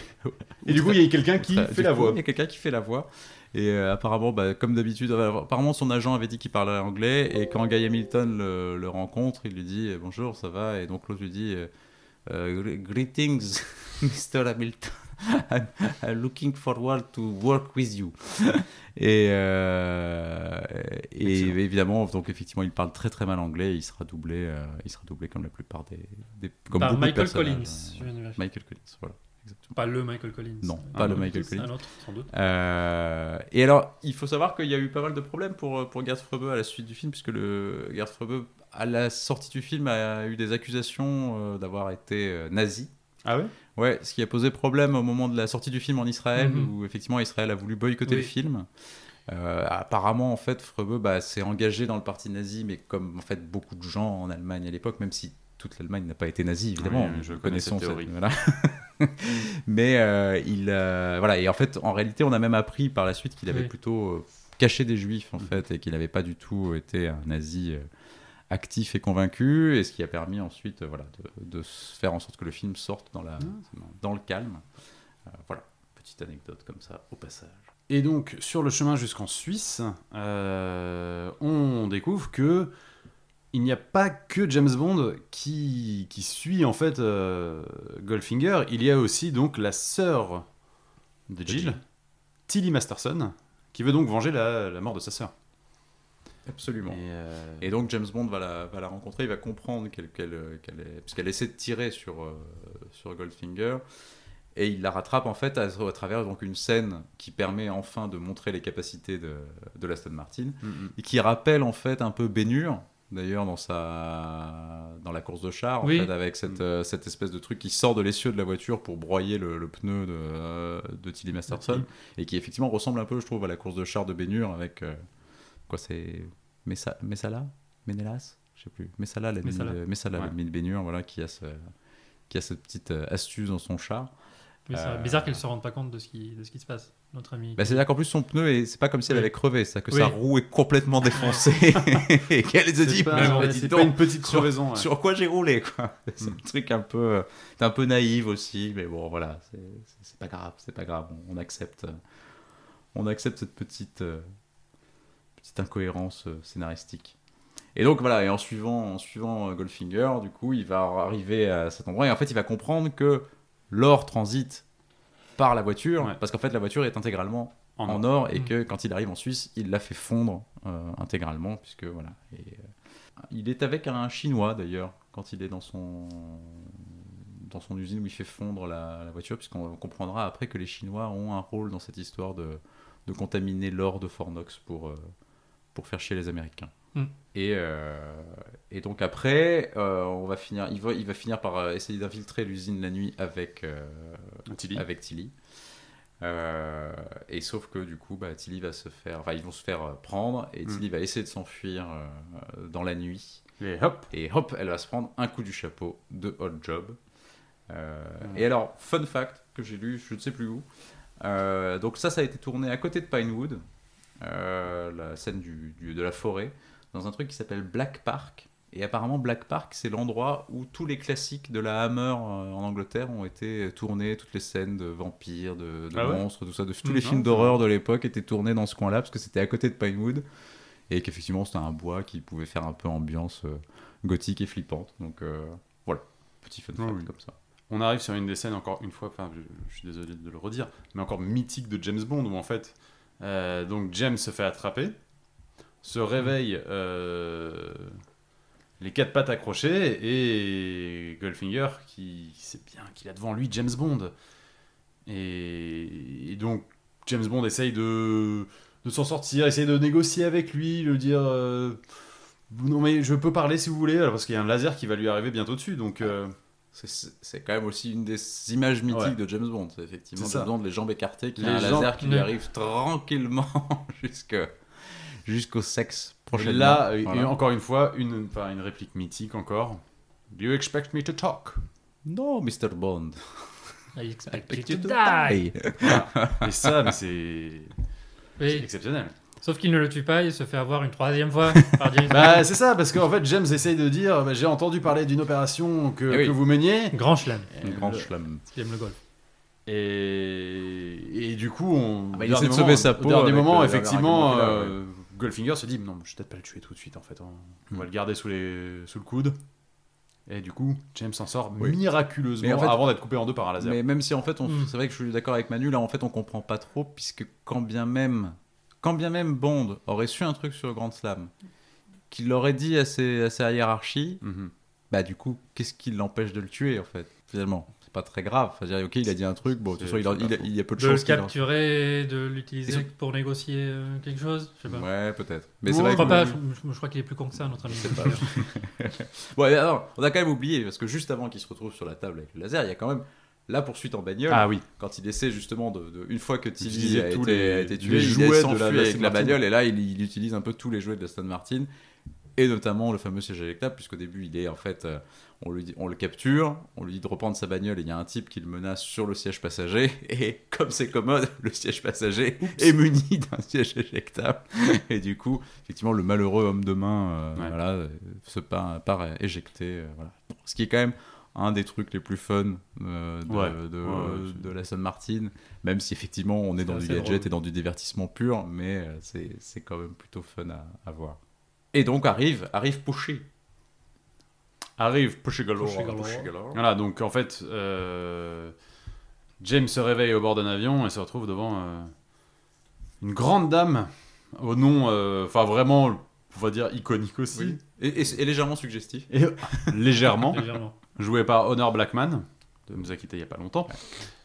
[laughs] du coup, il y a quelqu'un qui fait la voix. Il y a quelqu'un qui fait la voix. Et euh, apparemment, bah, comme d'habitude, euh, apparemment son agent avait dit qu'il parlait anglais. Et quand Guy Hamilton le, le rencontre, il lui dit euh, bonjour, ça va? Et donc l'autre lui dit euh, Gre- greetings, [laughs] Mr. Hamilton. I'm, I'm looking forward to work with you. et, euh, et évidemment, donc effectivement, il parle très très mal anglais. Il sera doublé, euh, il sera doublé comme la plupart des, des comme Par Michael Collins. je viens de. Michael Collins, voilà. Exactement. Pas le Michael Collins. Non, Un pas le Michael Collins. Un autre, sans doute. Euh, et alors, il faut savoir qu'il y a eu pas mal de problèmes pour, pour Gerd Frebe à la suite du film, puisque le Gerd Frebe, à la sortie du film, a eu des accusations d'avoir été nazi. Ah ouais Ouais, ce qui a posé problème au moment de la sortie du film en Israël, Mhm. où effectivement Israël a voulu boycotter Oui. le film. Euh, apparemment, en fait, Frebe bah, s'est engagé dans le parti nazi, mais comme en fait beaucoup de gens en Allemagne à l'époque, même si toute l'Allemagne n'a pas été nazie, évidemment, Oui, je connais cette théorie. voilà. [laughs] mais euh, il, euh, voilà, et en fait, en réalité, on a même appris par la suite qu'il avait Oui. plutôt caché des juifs, en fait, et qu'il n'avait pas du tout été un nazi actif et convaincu, et ce qui a permis ensuite euh, voilà, de, faire en sorte que le film sorte dans, la, dans le calme. Euh, voilà, petite anecdote comme ça, au passage. Et donc, sur le chemin jusqu'en Suisse, euh, on découvre que il n'y a pas que James Bond qui, qui suit en fait euh, Goldfinger. Il y a aussi donc la sœur de Jill, Jill. Tilly Masterson, qui veut donc venger la, la mort de sa sœur. Absolument. Et, euh, Et donc James Bond va la, va la rencontrer, il va comprendre qu'elle qu'elle- qu'elle est... Puisqu'elle essaie de tirer sur, euh, sur Goldfinger, et il la rattrape en fait à, à travers donc, une scène qui permet enfin de montrer les capacités de, de l'Aston Martin, mm, mm. et qui rappelle en fait un peu Bénur, d'ailleurs dans, sa... dans la course de char, en fait, avec cette, euh, cette espèce de truc qui sort de l'essieu de la voiture pour broyer le, le pneu de, euh, de Tilly Masterson, et qui effectivement ressemble un peu, je trouve, à la course de char de Bénur avec... euh, quoi, c'est... Messa- Messala? Ménélas Je sais plus. Messala, l'ennemi Messala. de, Messala, Ouais. de Bénur, voilà, qui a, ce- qui a cette petite euh, astuce dans son char. C'est Euh, bizarre qu'elle ne se rende pas compte de ce qui, de ce qui se passe, notre ami. Bah, C'est-à-dire qu'en plus, son pneu, est- c'est pas comme si elle Oui. avait crevé, c'est que Oui. sa roue est complètement défoncée [laughs] et qu'elle se dit, pas, pas une petite sur- crevaison. ouais. sur quoi j'ai roulé quoi? [laughs] C'est Mm. un truc un peu, un peu naïf aussi, mais bon voilà, c'est- pas grave, c'est pas grave, on, on accepte, on accepte cette petite, euh, petite incohérence euh, scénaristique. Et donc voilà, et en suivant, en suivant euh, Goldfinger, du coup, il va arriver à cet endroit et en fait, il va comprendre que l'or transite par la voiture, Ouais. parce qu'en fait, la voiture est intégralement En en, or. or et Mm. que quand il arrive en Suisse, il la fait fondre euh, intégralement, puisque voilà. Et, euh, il est avec un Chinois d'ailleurs quand il est dans son dans son usine où il fait fondre la, la voiture, puisqu'on comprendra après que les Chinois ont un rôle dans cette histoire de, de contaminer l'or de Fornox pour euh, pour faire chier les Américains. Mm. Et, euh, et donc après, euh, on va finir, il va, il va finir par euh, essayer d'infiltrer l'usine la nuit avec, euh, Tilly. avec Tilly. Euh, et sauf que du coup, bah, Tilly va se faire, enfin, ils vont se faire prendre et Mm. Tilly va essayer de s'enfuir euh, dans la nuit. Et hop, Et hop, elle va se prendre un coup du chapeau de Hot Job. Euh, Mm. Et alors, fun fact que j'ai lu, je ne sais plus où. euh, donc ça, ça a été tourné à côté de Pinewood, la scène du, du- de la forêt, dans un truc qui s'appelle Black Park. Et apparemment, Black Park, c'est l'endroit où tous les classiques de la Hammer euh, en Angleterre ont été tournés, toutes les scènes de vampires, de, de Ah ouais monstres, tout ça, de, tous Mm, les films d'horreur de l'époque étaient tournés dans ce coin-là, parce que c'était à côté de Pinewood, et qu'effectivement, c'était un bois qui pouvait faire un peu ambiance euh, gothique et flippante. Donc euh, voilà, petit fun fact Ah oui. comme ça. on arrive sur une des scènes encore une fois, enfin je, je suis désolé de le redire, mais encore mythique de James Bond où en fait, euh, donc James se fait attraper, se réveille euh, les quatre pattes accrochées et Goldfinger qui sait bien qu'il a devant lui James Bond. Et, donc James Bond essaye de, de s'en sortir, essaye de négocier avec lui, lui dire euh, non mais je peux parler si vous voulez, parce qu'il y a un laser qui va lui arriver bientôt dessus, donc C'est- quand même aussi une des images mythiques Ouais. de James Bond. C'est effectivement. James Bond, les jambes écartées, qui Les a un jambes- laser qui lui arrive tranquillement [laughs] jusque- jusqu'au sexe Et prochainement. là, et Voilà. encore une fois, une, enfin, une réplique mythique encore. Do you expect me to talk? Non, Mr. Bond. I expect you Expect to you to die. die. Voilà. Et ça, mais c'est Oui. c'est exceptionnel. Sauf qu'il ne le tue pas, il se fait avoir une troisième fois [laughs] par James Bah, c'est ça, parce qu'en fait, James essaye de dire bah, j'ai entendu parler d'une opération que, Eh oui. que vous meniez. Grand chelem, Un grand schlam. parce qu'il aime le golf. Et, et du coup, on, Ah bah, au il dernier essaie de moment- sauver sa au peau dernier avec moment, le- effectivement, euh, Goldfinger se dit non, je vais peut-être pas le tuer tout de suite en fait. On, on va Hmm. le garder sous, les, sous le coude. Et du coup, James s'en sort Oui. miraculeusement Mais en fait- avant d'être coupé en deux par un laser. Mais même si en fait, on- Mm. c'est vrai que je suis d'accord avec Manu, là en fait on comprend pas trop, puisque quand bien même, quand bien même Bond aurait su un truc sur Grand Slam, qu'il l'aurait dit à, ses, à sa hiérarchie, Mhm. bah du coup, qu'est-ce qui l'empêche de le tuer en fait, finalement C'est pas très grave. Enfin, je veux dire, ok, il a dit un truc, bon, de toute C'est- façon, il, a- c'est il, a- pas il y a peu de De le choses. qu'il en- capturer, de l'utiliser pour négocier euh, quelque chose Je sais pas. Ouais, peut-être. Mais c'est vrai Je que. crois pas, je, crois qu'il est plus con que ça, notre ami. [laughs] Ouais, alors, on a quand même oublié, parce que juste avant qu'il se retrouve sur la table avec le laser, il y a quand même la poursuite en bagnole. Ah oui. quand il essaie justement de, de- une fois que Tilly a, tous été, les- a été tué, les il jouets de s'enfuit la- de avec la bagnole et là il, il utilise un peu tous les jouets de Aston Martin et notamment le fameux siège éjectable puisqu'au début il est en fait euh, on, lui dit- on le capture, on lui dit de reprendre sa bagnole et il y a un type qui le menace sur le siège passager [laughs] et comme c'est commode, le siège passager est muni d'un [laughs] siège éjectable et du coup effectivement le malheureux homme de main euh, Ouais. voilà, euh, se part, part éjecté euh, voilà. ce qui est quand même un des trucs les plus fun euh, de, Ouais. de, Ouais, ouais, de l'Aston Martin, même si effectivement on est dans du gadget drôle. et dans du divertissement pur, mais euh, c'est c'est quand même plutôt fun à, à voir. Et donc arrive, arrive Pushy. Arrive Pushy Galore. Pushy Galore. Pushy Galore. Voilà, donc en fait, euh, James se réveille au bord d'un avion et se retrouve devant euh, une grande dame au nom, euh, enfin vraiment, on va dire iconique aussi, Oui. Et, et- et légèrement suggestif. et [laughs] légèrement, Légèrement. Joué par Honor Blackman, de nous a quitté il y a pas longtemps,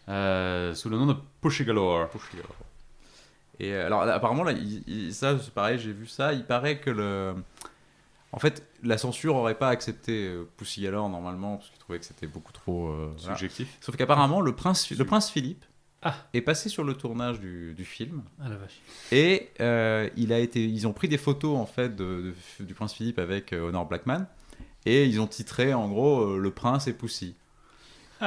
euh, sous le nom de Pushy Galore. Pushy Galore. Et euh, alors là, apparemment là, il- il- ça c'est pareil, j'ai vu ça. Il paraît que le, en fait, la censure aurait pas accepté euh, Pussy Galore normalement parce qu'il trouvait que c'était beaucoup trop. euh, voilà. Subjectif. Sauf qu'apparemment le prince, le prince Philippe Ah. est passé sur le tournage du, du film. Ah la vache. Et euh, il a été, ils ont pris des photos en fait de- de- du prince Philippe avec Honor Blackman et ils ont titré en gros euh, le prince et Pussy.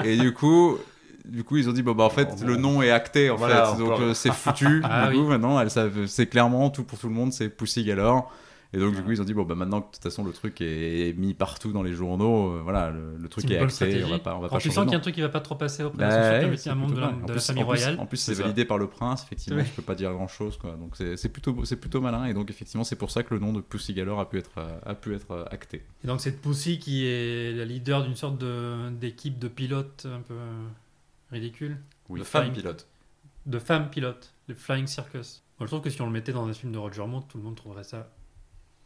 et du coup, du coup ils ont dit bon bah en fait bon. le nom est acté en Voilà, fait donc euh, c'est foutu. Ah du oui. coup maintenant c'est clairement tout pour tout le monde c'est Pussy Galore. Et donc, du coup, ils ont dit, bon, bah, maintenant que de toute façon, le truc est mis partout dans les journaux, euh, voilà, le, le truc est acté, on va pas, on va Quand pas tu changer sens de qu'il y a un truc qui va pas trop passer auprès de Bah c'est un membre de la. En de la famille en plus- royale. En plus, c'est validé par le prince, effectivement. Oui. Je peux pas dire grand chose, quoi. Donc c'est plutôt, c'est plutôt malin. Et donc effectivement, c'est pour ça que le nom de Pussy Galore a pu être, euh, a pu être euh, acté. Et donc cette Pussy qui est la leader d'une sorte de- d'équipe de pilotes un peu ridicule. Oui, Le femme flying- pilote. De femmes pilotes, le Flying Circus. Moi, je trouve que si on le mettait dans un film de Roger Moore, tout le monde trouverait ça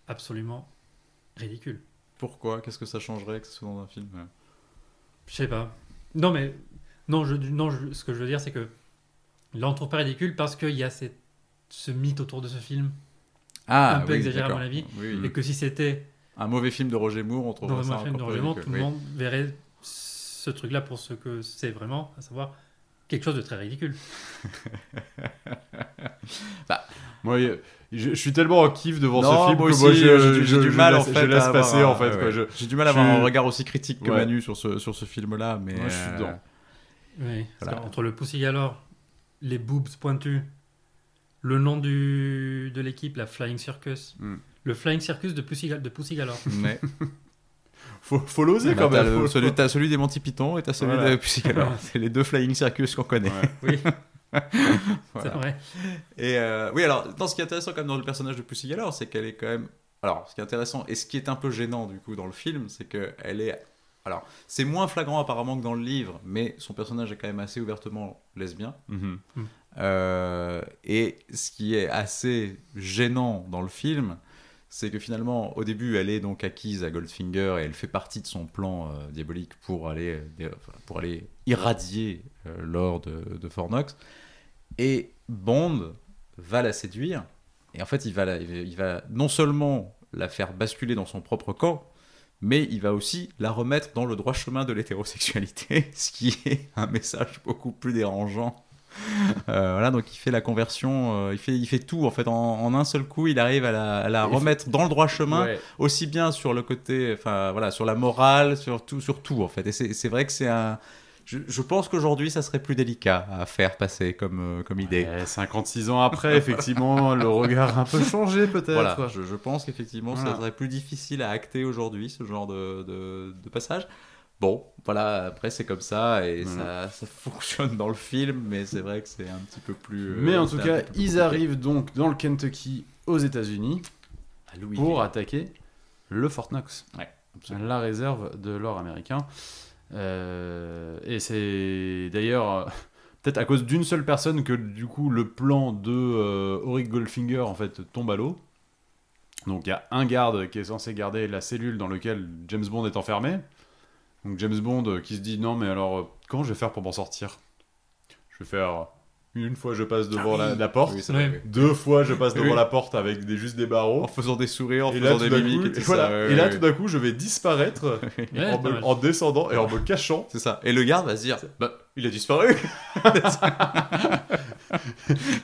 absolument ridicule. Pourquoi? Qu'est-ce que ça changerait que ce soit dans un film euh Je sais pas. Non, mais non, je, non je- ce que je veux dire, c'est que là, on trouve pas ridicule parce qu'il y a cette, ce mythe autour de ce film. Ah, Un peu exagéré, à mon avis. Oui, oui. Et que si c'était Un mauvais film de Roger Moore, on trouve dans ça un film de Roger Moore, tout le monde verrait ce truc-là pour ce que c'est vraiment, à savoir quelque chose de très ridicule. [laughs] Moi, je, je suis tellement en kiff devant Non, ce film moi que aussi, moi, j'ai- du mal en fait je laisse à passer avoir, en fait. ouais, ouais. J'ai du mal à avoir je- un regard aussi critique que Ouais. Manu sur ce, sur ce film-là, mais Moi, je suis euh, dedans. Oui, parce Voilà. qu'entre le Pussy Galore, les boobs pointus, le nom du, de l'équipe, la Flying Circus, Hmm. le Flying Circus de Pussy, de Pussy Galore. [laughs] mais faut, faut l'oser quand même. celui, t'as celui des Monty Python et t'as celui Voilà. de Pussy Galore. [laughs] C'est les deux Flying Circus qu'on connaît. Ouais. Oui, [laughs] Voilà. c'est vrai. Et euh, oui, alors, dans ce qui est intéressant quand même dans le personnage de Pussy Galore, c'est qu'elle est quand même. Alors, ce qui est intéressant et ce qui est un peu gênant du coup dans le film, c'est qu'elle est. Alors, c'est moins flagrant apparemment que dans le livre, mais son personnage est quand même assez ouvertement lesbien. Mhm. Euh, et ce qui est assez gênant dans le film, c'est que finalement, au début, elle est donc acquise à Goldfinger et elle fait partie de son plan euh, diabolique pour aller, euh, pour aller irradier euh, l'or de, Fornox. Et Bond va la séduire. Et en fait, il va- il va non seulement la faire basculer dans son propre camp, mais il va aussi la remettre dans le droit chemin de l'hétérosexualité, [laughs] ce qui est un message beaucoup plus dérangeant Euh, voilà, donc il fait la conversion, euh, il, fait, il fait tout en fait en, en un seul coup. Il arrive à la, à remettre dans le droit chemin, Ouais. aussi bien sur le côté, enfin voilà, sur la morale, sur tout, sur tout en fait. Et c'est vrai que c'est un. Je, je pense qu'aujourd'hui, ça serait plus délicat à faire passer comme, euh, comme idée. Et 56 ans après, effectivement, le regard a un peu changé peut-être. Voilà, je, je pense qu'effectivement, Voilà. ça serait plus difficile à acter aujourd'hui, ce genre de, de, de passage. Bon, voilà, après c'est comme ça et Voilà. ça, ça [laughs] fonctionne dans le film, mais c'est vrai que c'est un petit peu plus. euh, Mais en tout cas, ils arrivent donc dans le Kentucky aux États-Unis pour attaquer le Fort Knox, Ouais, la réserve de l'or américain. Euh, et c'est d'ailleurs euh, [laughs] peut-être à cause d'une seule personne que du coup le plan de Auric Goldfinger en fait tombe à l'eau. Donc il y a un garde qui est censé garder la cellule dans laquelle James Bond est enfermé. Donc James Bond euh, qui se dit non mais alors euh, comment je vais faire pour m'en sortir? Je vais faire une fois je passe devant Ah la, oui. la porte, Oui, oui. deux fois je passe devant Oui. la porte avec des, juste des barreaux. En faisant des sourires, en Et là, faisant tout des d'un mimiques coup, et tout voilà. ça. ouais, et là, ouais, tout d'un coup, je vais disparaître [laughs] Ouais, en, me- descendant et en me cachant. C'est ça. Et le garde va se dire Bah, il a disparu [laughs]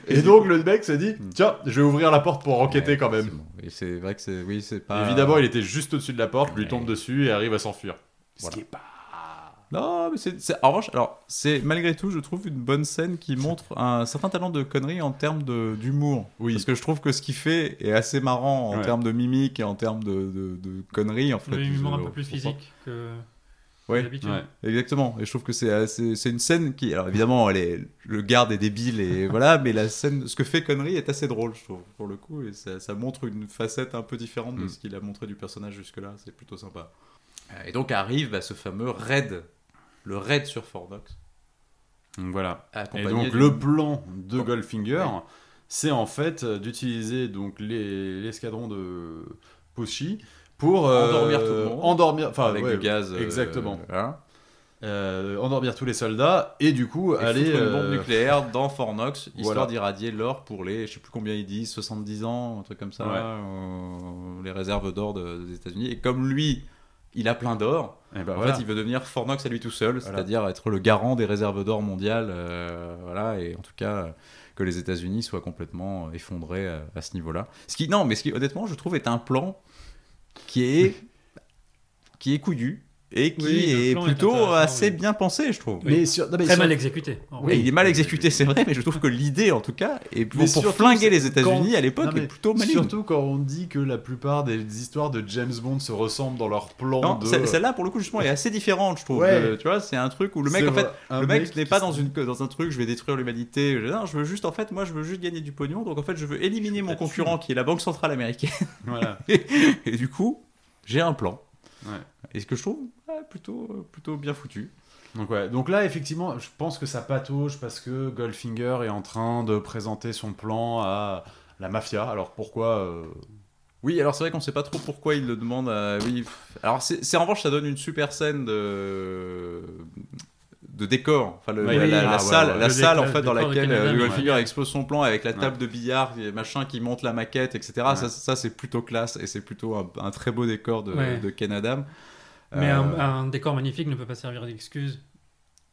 Et donc, le mec se dit Tiens, je vais ouvrir la porte pour enquêter Ouais, quand même. Et c'est vrai que c'est. Oui, c'est pas. Évidemment, il était juste au-dessus de la porte, lui tombe dessus et arrive à s'enfuir. Voilà. Ce qui est pas. Non, mais c'est. En revanche, alors, c'est malgré tout, je trouve une bonne scène qui montre un certain talent de connerie en termes de- d'humour. Oui. Parce que je trouve que ce qu'il fait est assez marrant en Ouais. termes de mimique et en termes de, de, de conneries, en fait. Humour un peu plus physique que. Ouais. Exactement. Et je trouve que c'est une scène qui, alors évidemment, elle est, le garde est débile et [laughs] voilà, mais la scène, ce que fait connerie est assez drôle, je trouve, pour le coup, et ça, ça montre une facette un peu différente de Mm. ce qu'il a montré du personnage jusque-là. C'est plutôt sympa. Euh, Et donc arrive bah, ce fameux raid, le raid sur Fort Knox. Donc voilà. Et donc, le plan de Oh. Goldfinger, Ouais. c'est en fait euh, d'utiliser donc les- l'escadron de Pochi pour euh, Endormir tout le monde. endormir, enfin avec ouais, du gaz. euh, exactement. euh, endormir tous les soldats et du coup Et aller une bombe euh, nucléaire dans Fort Knox, histoire Voilà. d'irradier l'or pour les, je sais plus combien ils disent, 70 ans, un truc comme ça, Ouais. euh, les réserves d'or de- des États-Unis. Et comme lui, il a plein d'or, et ben en voilà. fait, il veut devenir Fort Knox à lui tout seul, Voilà. c'est-à-dire être le garant des réserves d'or mondiales, euh, voilà, et en tout cas euh, que les États-Unis soient complètement effondrés à, à ce niveau-là. Ce qui, non, mais ce qui, honnêtement, je trouve est un plan qui est, [laughs] qui est couillu et qui Oui, est plutôt assez oui. bien pensé, je trouve. mais sur, non, mais Très sur- mal exécuté. Oui, il est mal exécuté, c'est vrai, mais je trouve que l'idée, en tout cas, est pour, surtout, flinguer les États-Unis quand- à l'époque, est plutôt maligne. Surtout quand on dit que la plupart des histoires de James Bond se ressemblent dans leur plan Non, de... celle- celle-là, pour le coup, justement, est assez différente, je trouve. Ouais. Euh, tu vois, c'est un truc où le mec, en fait, le mec, mec n'est pas dans, une, dans un truc, je vais détruire l'humanité. Je- Non, je veux juste, en fait, moi, je veux juste gagner du pognon. Donc, en fait, je veux éliminer mon concurrent qui est la Banque Centrale Américaine. Voilà. [laughs] Et du coup, j'ai un plan. Ouais. Et ce que je trouve ouais, plutôt, plutôt bien foutu. Donc, ouais. Donc là, effectivement, je pense que ça patauge parce que Goldfinger est en train de présenter son plan à la mafia. Alors pourquoi euh, Oui, alors c'est vrai qu'on sait pas trop pourquoi il le demande à. Oui. Alors, c'est- en revanche, ça donne une super scène de de décor, enfin le- Oui, la, la- la ah, salle, ouais. la Le salle en fait dans laquelle ouais. Goldfinger explose son plan avec la table Ouais. de billard, et machin qui monte la maquette, etc. Ouais. Ça, ça c'est plutôt classe et c'est plutôt un, un très beau décor de, Ouais. de Ken Adam. Mais Euh, un, un décor magnifique ne peut pas servir d'excuse.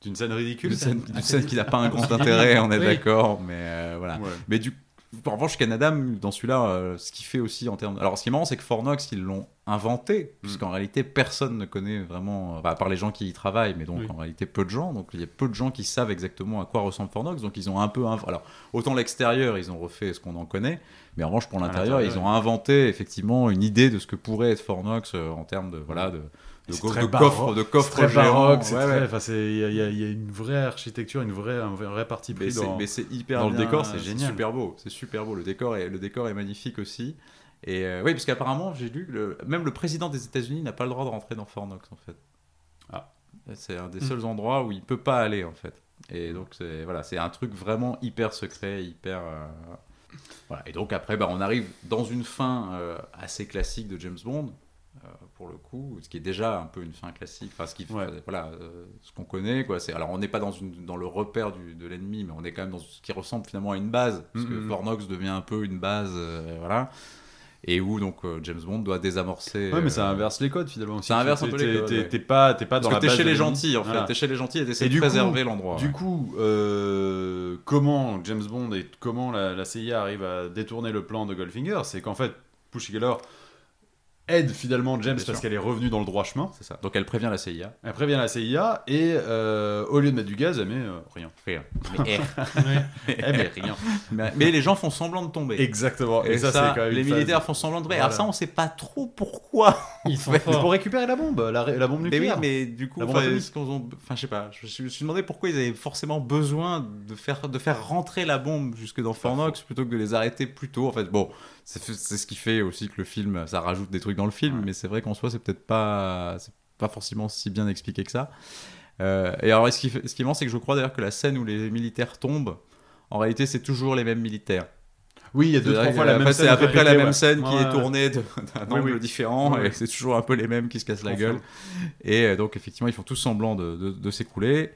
d'une scène ridicule scène, scène- une scène qui n'a pas un grand [laughs] intérêt, on est Oui. d'accord, mais euh, voilà. Ouais. Mais du en revanche, Canada, dans celui-là, euh, ce qu'il fait aussi en termes. Alors, ce qui est marrant, c'est que Fort Knox, ils l'ont inventé, puisqu'en réalité, personne ne connaît vraiment. À part les gens qui y travaillent, mais donc Oui. en réalité, peu de gens. Donc, il y a peu de gens qui savent exactement à quoi ressemble Fort Knox. Donc, ils ont un peu. inv- Alors, autant l'extérieur, ils ont refait ce qu'on en connaît, mais en revanche, pour l'intérieur, ils ont inventé effectivement une idée de ce que pourrait être Fort Knox euh, en termes de. Voilà, de. De, C'est go- de coffres, de C'est coffres très baroque, c'est Ouais, très- enfin, c'est- il y, y y a une vraie architecture, une vraie, un vrai, parti Mais pris c'est- dans. mais c'est hyper dans le bien, décor, c'est génial. super beau, c'est super beau. Le décor est, le décor est magnifique aussi. Et euh, oui, parce qu'apparemment, j'ai lu, le, même le président des États-Unis n'a pas le droit de rentrer dans Fort Knox en fait. Ah. C'est un des Mm. seuls endroits où il peut pas aller en fait. Et donc c'est voilà, c'est un truc vraiment hyper secret, hyper. euh, Voilà. Et donc après, bah, on arrive dans une fin euh, assez classique de James Bond. Euh, pour le coup, ce qui est déjà un peu une fin classique, enfin ce qui, Ouais. voilà, euh, ce qu'on connaît quoi. C'est alors on n'est pas dans une dans le repère du, de l'ennemi, mais on est quand même dans ce qui ressemble finalement à une base, parce que Mhm. Fort Knox devient un peu une base, euh, voilà. et où donc euh, James Bond doit désamorcer. Ouais, mais ça inverse les codes finalement. ça inverse un peu les codes, t'es- ouais. Pas, t'es pas dans la que t'es base chez les gentils en fait, Voilà. t'es chez les gentils et t'essaies de préserver l'endroit. Du coup, comment James Bond et comment la, la CIA arrive à détourner le plan de Goldfinger, c'est qu'en fait, Pussy Galore aide finalement James Bien parce qu'elle est revenue dans le droit chemin. C'est ça. Donc elle prévient la CIA. Elle prévient la CIA et euh, au lieu de mettre du gaz, elle met euh, rien. Rien. Mais, [laughs] Ouais. Elle met rien. mais- mais les gens font semblant de tomber. Exactement. Et, ça, c'est quand même les phase- militaires font semblant de tomber. Voilà. Alors ça, on sait pas trop pourquoi. Ils sont pour récupérer la bombe, la, la bombe Mais oui, nucléaire. mais du coup, enfin, ont- enfin, je sais pas. Je me suis demandé pourquoi ils avaient forcément besoin de faire de faire rentrer la bombe jusque dans Fort Knox plutôt que de les arrêter plus tôt. En fait, bon, c'est ce qui fait aussi que le film, ça rajoute des trucs dans le film, Ouais. mais c'est vrai qu'en soi, c'est peut-être pas, pas forcément si bien expliqué que ça. Euh, et alors, ce qui, ce qui est marrant, c'est que je crois d'ailleurs que la scène où les militaires tombent, en réalité, c'est toujours les mêmes militaires. Oui, il y a deux, trois fois la même scène c'est à peu près la même scène qui est tournée [laughs] d'un angle différent et c'est toujours un peu les mêmes qui se cassent la gueule. Et euh, donc, effectivement, ils font tous semblant de, de- de s'écrouler.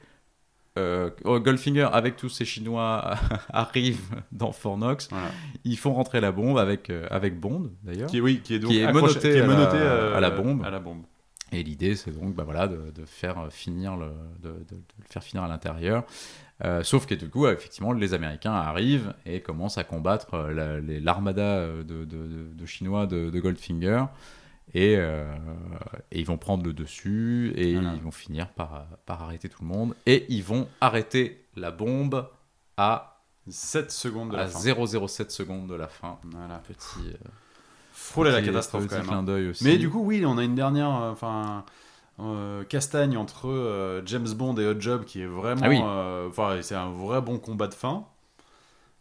Euh, oh, Goldfinger, avec tous ces Chinois, [laughs] arrive dans Fort Knox. Voilà. Ils font rentrer la bombe avec, euh, avec Bond, d'ailleurs. Qui oui, qui est donc Qui est menotté qui est à la- menotté, euh, à la bombe. À la bombe. Et l'idée, c'est donc bah, voilà, de, de faire euh, finir le, de, le faire finir à l'intérieur. Euh, sauf que du coup, euh, effectivement, les Américains arrivent et commencent à combattre euh, la- l'armada euh, de, de- de- de Chinois de, de Goldfinger. Et, euh, et ils vont prendre le dessus et Voilà. ils vont finir par, par arrêter tout le monde. Et ils vont arrêter la bombe à, 7 secondes de la à fin. 0,07 secondes de la fin. Voilà. Petit, euh, Frôler la catastrophe petit quand même. clin hein. d'œil aussi. Mais du coup, oui, on a une dernière, euh, enfin, euh, castagne entre euh, James Bond et Hot Job qui est vraiment, Ah oui. euh, enfin, c'est un vrai bon combat de fin.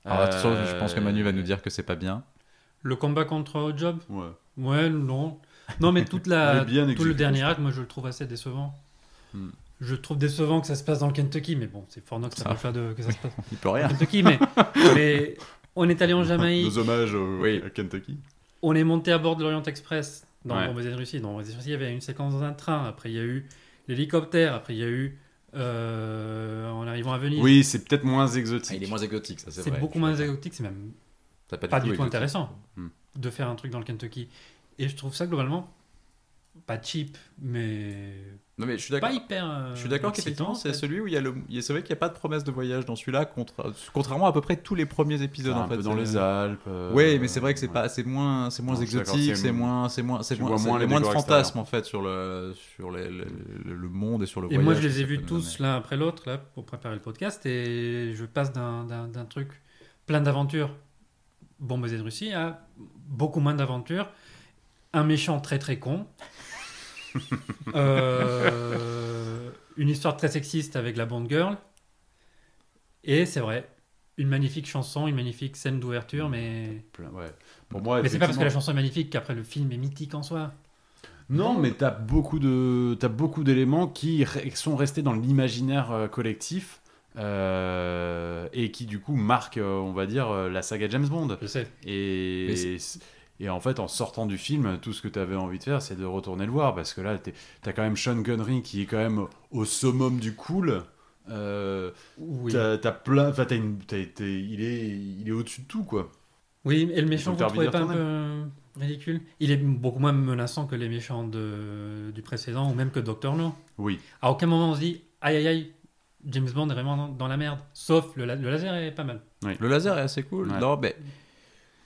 Alors, attention, je pense que Manu va nous dire que c'est pas bien. Le combat contre Hot Job? Ouais. Ouais, non. Non, mais toute la, bien tout le dernier acte, moi je le trouve assez décevant. Hmm. Je trouve décevant que ça se passe dans le Kentucky, mais bon, c'est Fort Knox, ça Ça. peut faire de, que ça se passe Il peut rien. Kentucky, mais, [laughs] mais on est allé en Jamaïque, Nos hommages au- Oui. à Kentucky. on est monté à bord de l'Orient Express dans Ouais. Bombay de Russie. Dans Bombay de Russie, il y avait une séquence dans un train, après il y a eu l'hélicoptère, après il y a eu euh, en arrivant à Venise. Oui, c'est peut-être moins exotique. Ah, il est moins exotique, ça c'est c'est vrai. beaucoup Je suis moins exotique, c'est même C'est pas du tout intéressant Hmm. de faire un truc dans le Kentucky. Et je trouve ça globalement pas cheap, mais Non mais je suis pas d'accord. hyper. euh, Je suis d'accord qu'effectivement en c'est fait. celui où il y a le. C'est vrai qu'il n'y a pas de promesse de voyage dans celui-là, contre... contrairement à peu près tous les premiers épisodes un en fait. peu dans les Alpes. euh, Oui, mais c'est vrai que c'est ouais. pas, c'est moins, c'est moins Non, exotique, c'est- moins, c'est moins, c'est moins, moins il y a les moins de fantasmes extérieurs. en fait sur le, sur les- le, monde et sur le Et voyage. moi, je les ai vus tous l'un après l'autre là pour préparer le podcast et je passe d'un- d'un d'un truc plein d'aventures, bon baiser de Russie, à beaucoup moins d'aventures, un méchant très très con, [laughs] euh, une histoire très sexiste avec la Bond Girl, et c'est vrai, une magnifique chanson, une magnifique scène d'ouverture, mais ouais. Pour moi, mais c'est pas parce que la chanson est magnifique qu'après le film est mythique en soi. Non, mais t'as beaucoup de, beaucoup d'éléments qui sont restés dans l'imaginaire euh, collectif euh, et qui du coup marquent, on va dire, la saga James Bond. Je sais. Et, et en fait, en sortant du film, tout ce que tu avais envie de faire, c'est de retourner le voir parce que là, t'es- t'as quand même Sean Connery qui est quand même au summum du cool. Euh, Oui. t'as, t'as plein, enfin, t'as une, il est, il est au-dessus de tout quoi. Oui, et le méchant, vous ne trouvez pas un peu ridicule? Il est beaucoup moins menaçant que les méchants de, du précédent, ou même que Doctor No. Oui. À aucun moment on se dit, aïe aïe aïe, James Bond est vraiment dans, la merde. Sauf le, la- le laser est pas mal. Le laser est assez cool. Ouais. Non, mais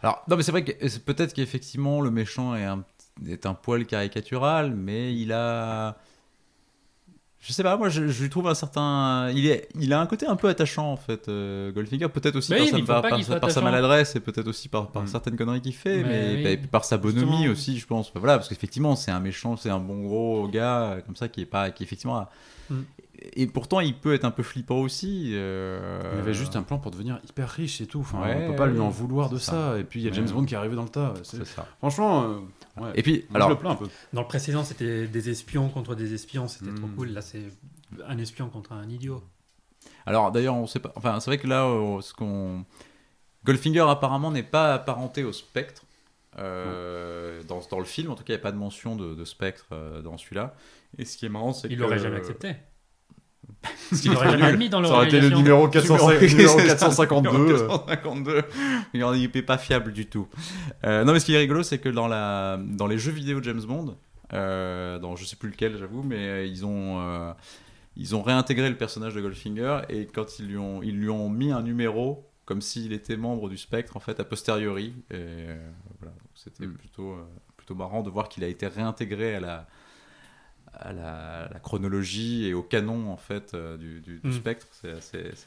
alors non, mais c'est vrai que c'est- peut-être qu'effectivement le méchant est un est un poil caricatural, mais il a je sais pas, moi je, je lui trouve un certain. Il, est, il a un côté un peu attachant en fait, euh, Goldfinger. Peut-être aussi Oui, par, sa, par, par par maladresse et peut-être aussi par, par Mm. certaines conneries qu'il fait, Mais mais, oui. et puis par sa bonhomie Justement. aussi, je pense. Voilà, parce qu'effectivement c'est un méchant, c'est un bon gros gars euh, comme ça qui est pas, qui effectivement. a- Mm. Et pourtant il peut être un peu flippant aussi. euh, Il avait juste un plan pour devenir hyper riche, c'est tout. Enfin, Ouais, on peut pas lui en vouloir de ça. Et puis il y a Ouais. James Bond qui est arrivé dans le tas. C'est- ça. Franchement, euh, ouais. Et puis Moi, alors je le plains un peu. Dans le précédent, c'était des espions contre des espions, c'était trop Mm. cool. Là, c'est un espion contre un idiot. Alors d'ailleurs, on sait pas. Enfin, c'est vrai que là, euh, ce qu'on Goldfinger apparemment n'est pas apparenté au Spectre. euh, dans, dans le film, en tout cas, il n'y a pas de mention de, de Spectre euh, dans celui-là. Et ce qui est marrant, c'est que Il l'aurait jamais accepté. Ce qui trop jamais mis dans Ça aurait été le numéro, 405 Numéro- [laughs] numéro c'est ça, 452. numéro euh. 452. Il en est pas fiable du tout. Euh, non, mais ce qui est rigolo, c'est que dans, la, dans les jeux vidéo James Bond, euh, dans je sais plus lequel, j'avoue, mais euh, ils ont, euh, ils ont réintégré le personnage de Goldfinger et quand ils lui ont, ils lui ont mis un numéro comme s'il était membre du Spectre, en fait, a posteriori. Et voilà, Donc, c'était Mm. plutôt, plutôt marrant de voir qu'il a été réintégré à la à la, la chronologie et au canon en fait euh, du, du- du Mm. spectre c'est